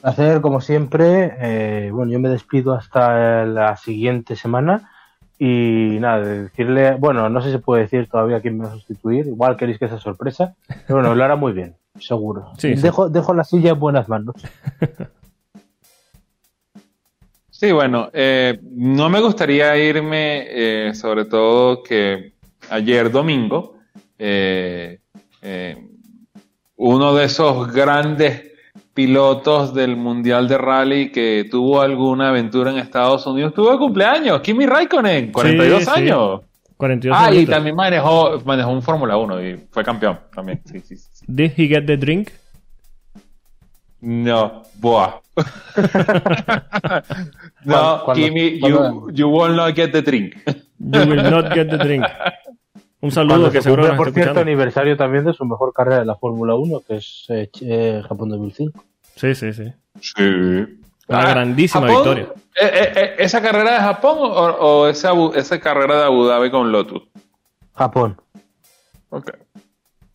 Placer, como siempre. Eh, bueno, yo me despido hasta la siguiente semana. Y nada, decirle, bueno, no sé si se puede decir todavía quién me va a sustituir. Igual queréis que sea sorpresa. Pero bueno, lo hará muy bien, seguro. Sí, sí. dejo, dejo la silla en buenas manos. Sí, bueno, eh, no me gustaría irme, eh, sobre todo que ayer domingo, eh, eh, uno de esos grandes pilotos del Mundial de Rally que tuvo alguna aventura en Estados Unidos tuvo de cumpleaños, Kimi Raikkonen, 42 Sí, sí. años. 42 Ah, y también manejó, manejó un Fórmula 1 y fue campeón también. Sí, sí, sí. Did he get the drink? No, buah. no, ¿Cuándo- Kimi, you, you will not get the drink. You will not get the drink. Un saludo Cuando que se seguro por cierto, escuchando. aniversario también de su mejor carrera de la Fórmula 1, que es eh, eh, Japón 2005. Sí, sí, sí. Sí. Una grandísima victoria. eh, ¿Esa carrera de Japón o, o esa, esa carrera de Abu Dhabi con Lotus? Japón, Ok.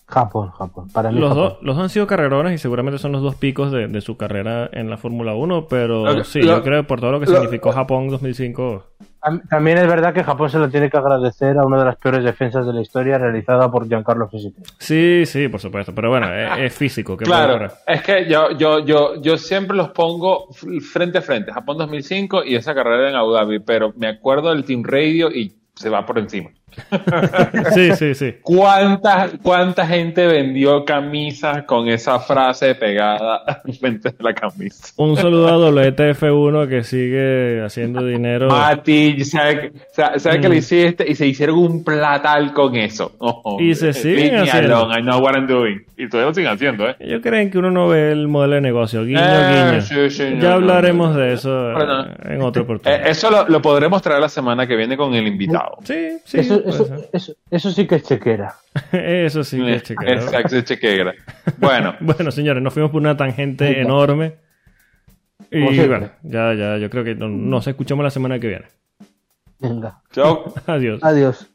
Japón, Japón. Para mí, Los Japón. dos, los dos han sido carrerones y seguramente son los dos picos de, de su carrera en la Fórmula 1, pero Lo que- sí, lo- yo creo por todo lo que lo- significó Japón 2005. Tam- También es verdad que Japón se lo tiene que agradecer a una de las peores defensas de la historia realizada por Giancarlo Fisichella. Sí, sí, por supuesto, pero bueno, es, es físico. ¿qué puede Claro, es que yo, yo, yo, yo siempre los pongo frente a frente, Japón 2005 y esa carrera en Abu Dhabi, pero me acuerdo del Team Radio y se va por encima. Sí, sí, sí. ¿Cuánta, ¿Cuánta gente vendió camisas con esa frase pegada al frente de la camisa? Un saludo a WTF1 que sigue haciendo dinero. Mati, ¿sabes sabe, que Mm. lo hiciste? Y se hicieron un platal con eso. Oh, Y se siguen haciendo. alone, I know what I'm doing. Y todavía lo siguen haciendo, ¿eh? Ellos creen que uno no ve el modelo de negocio. Guiño, Eh, guiño. sí, sí, no, ya no, hablaremos no, de eso no. en otra Eh, oportunidad. eso lo, lo podremos traer la semana que viene con el invitado. sí, sí. eso, eso, eso, eso sí que es chequera. Eso sí que es chequero. Exacto, ese chequera. Bueno, Bueno, señores, nos fuimos por una tangente enorme. Y bueno, ya, ya, yo creo que no- nos escuchamos la semana que viene. Venga. chao. Adiós. Adiós.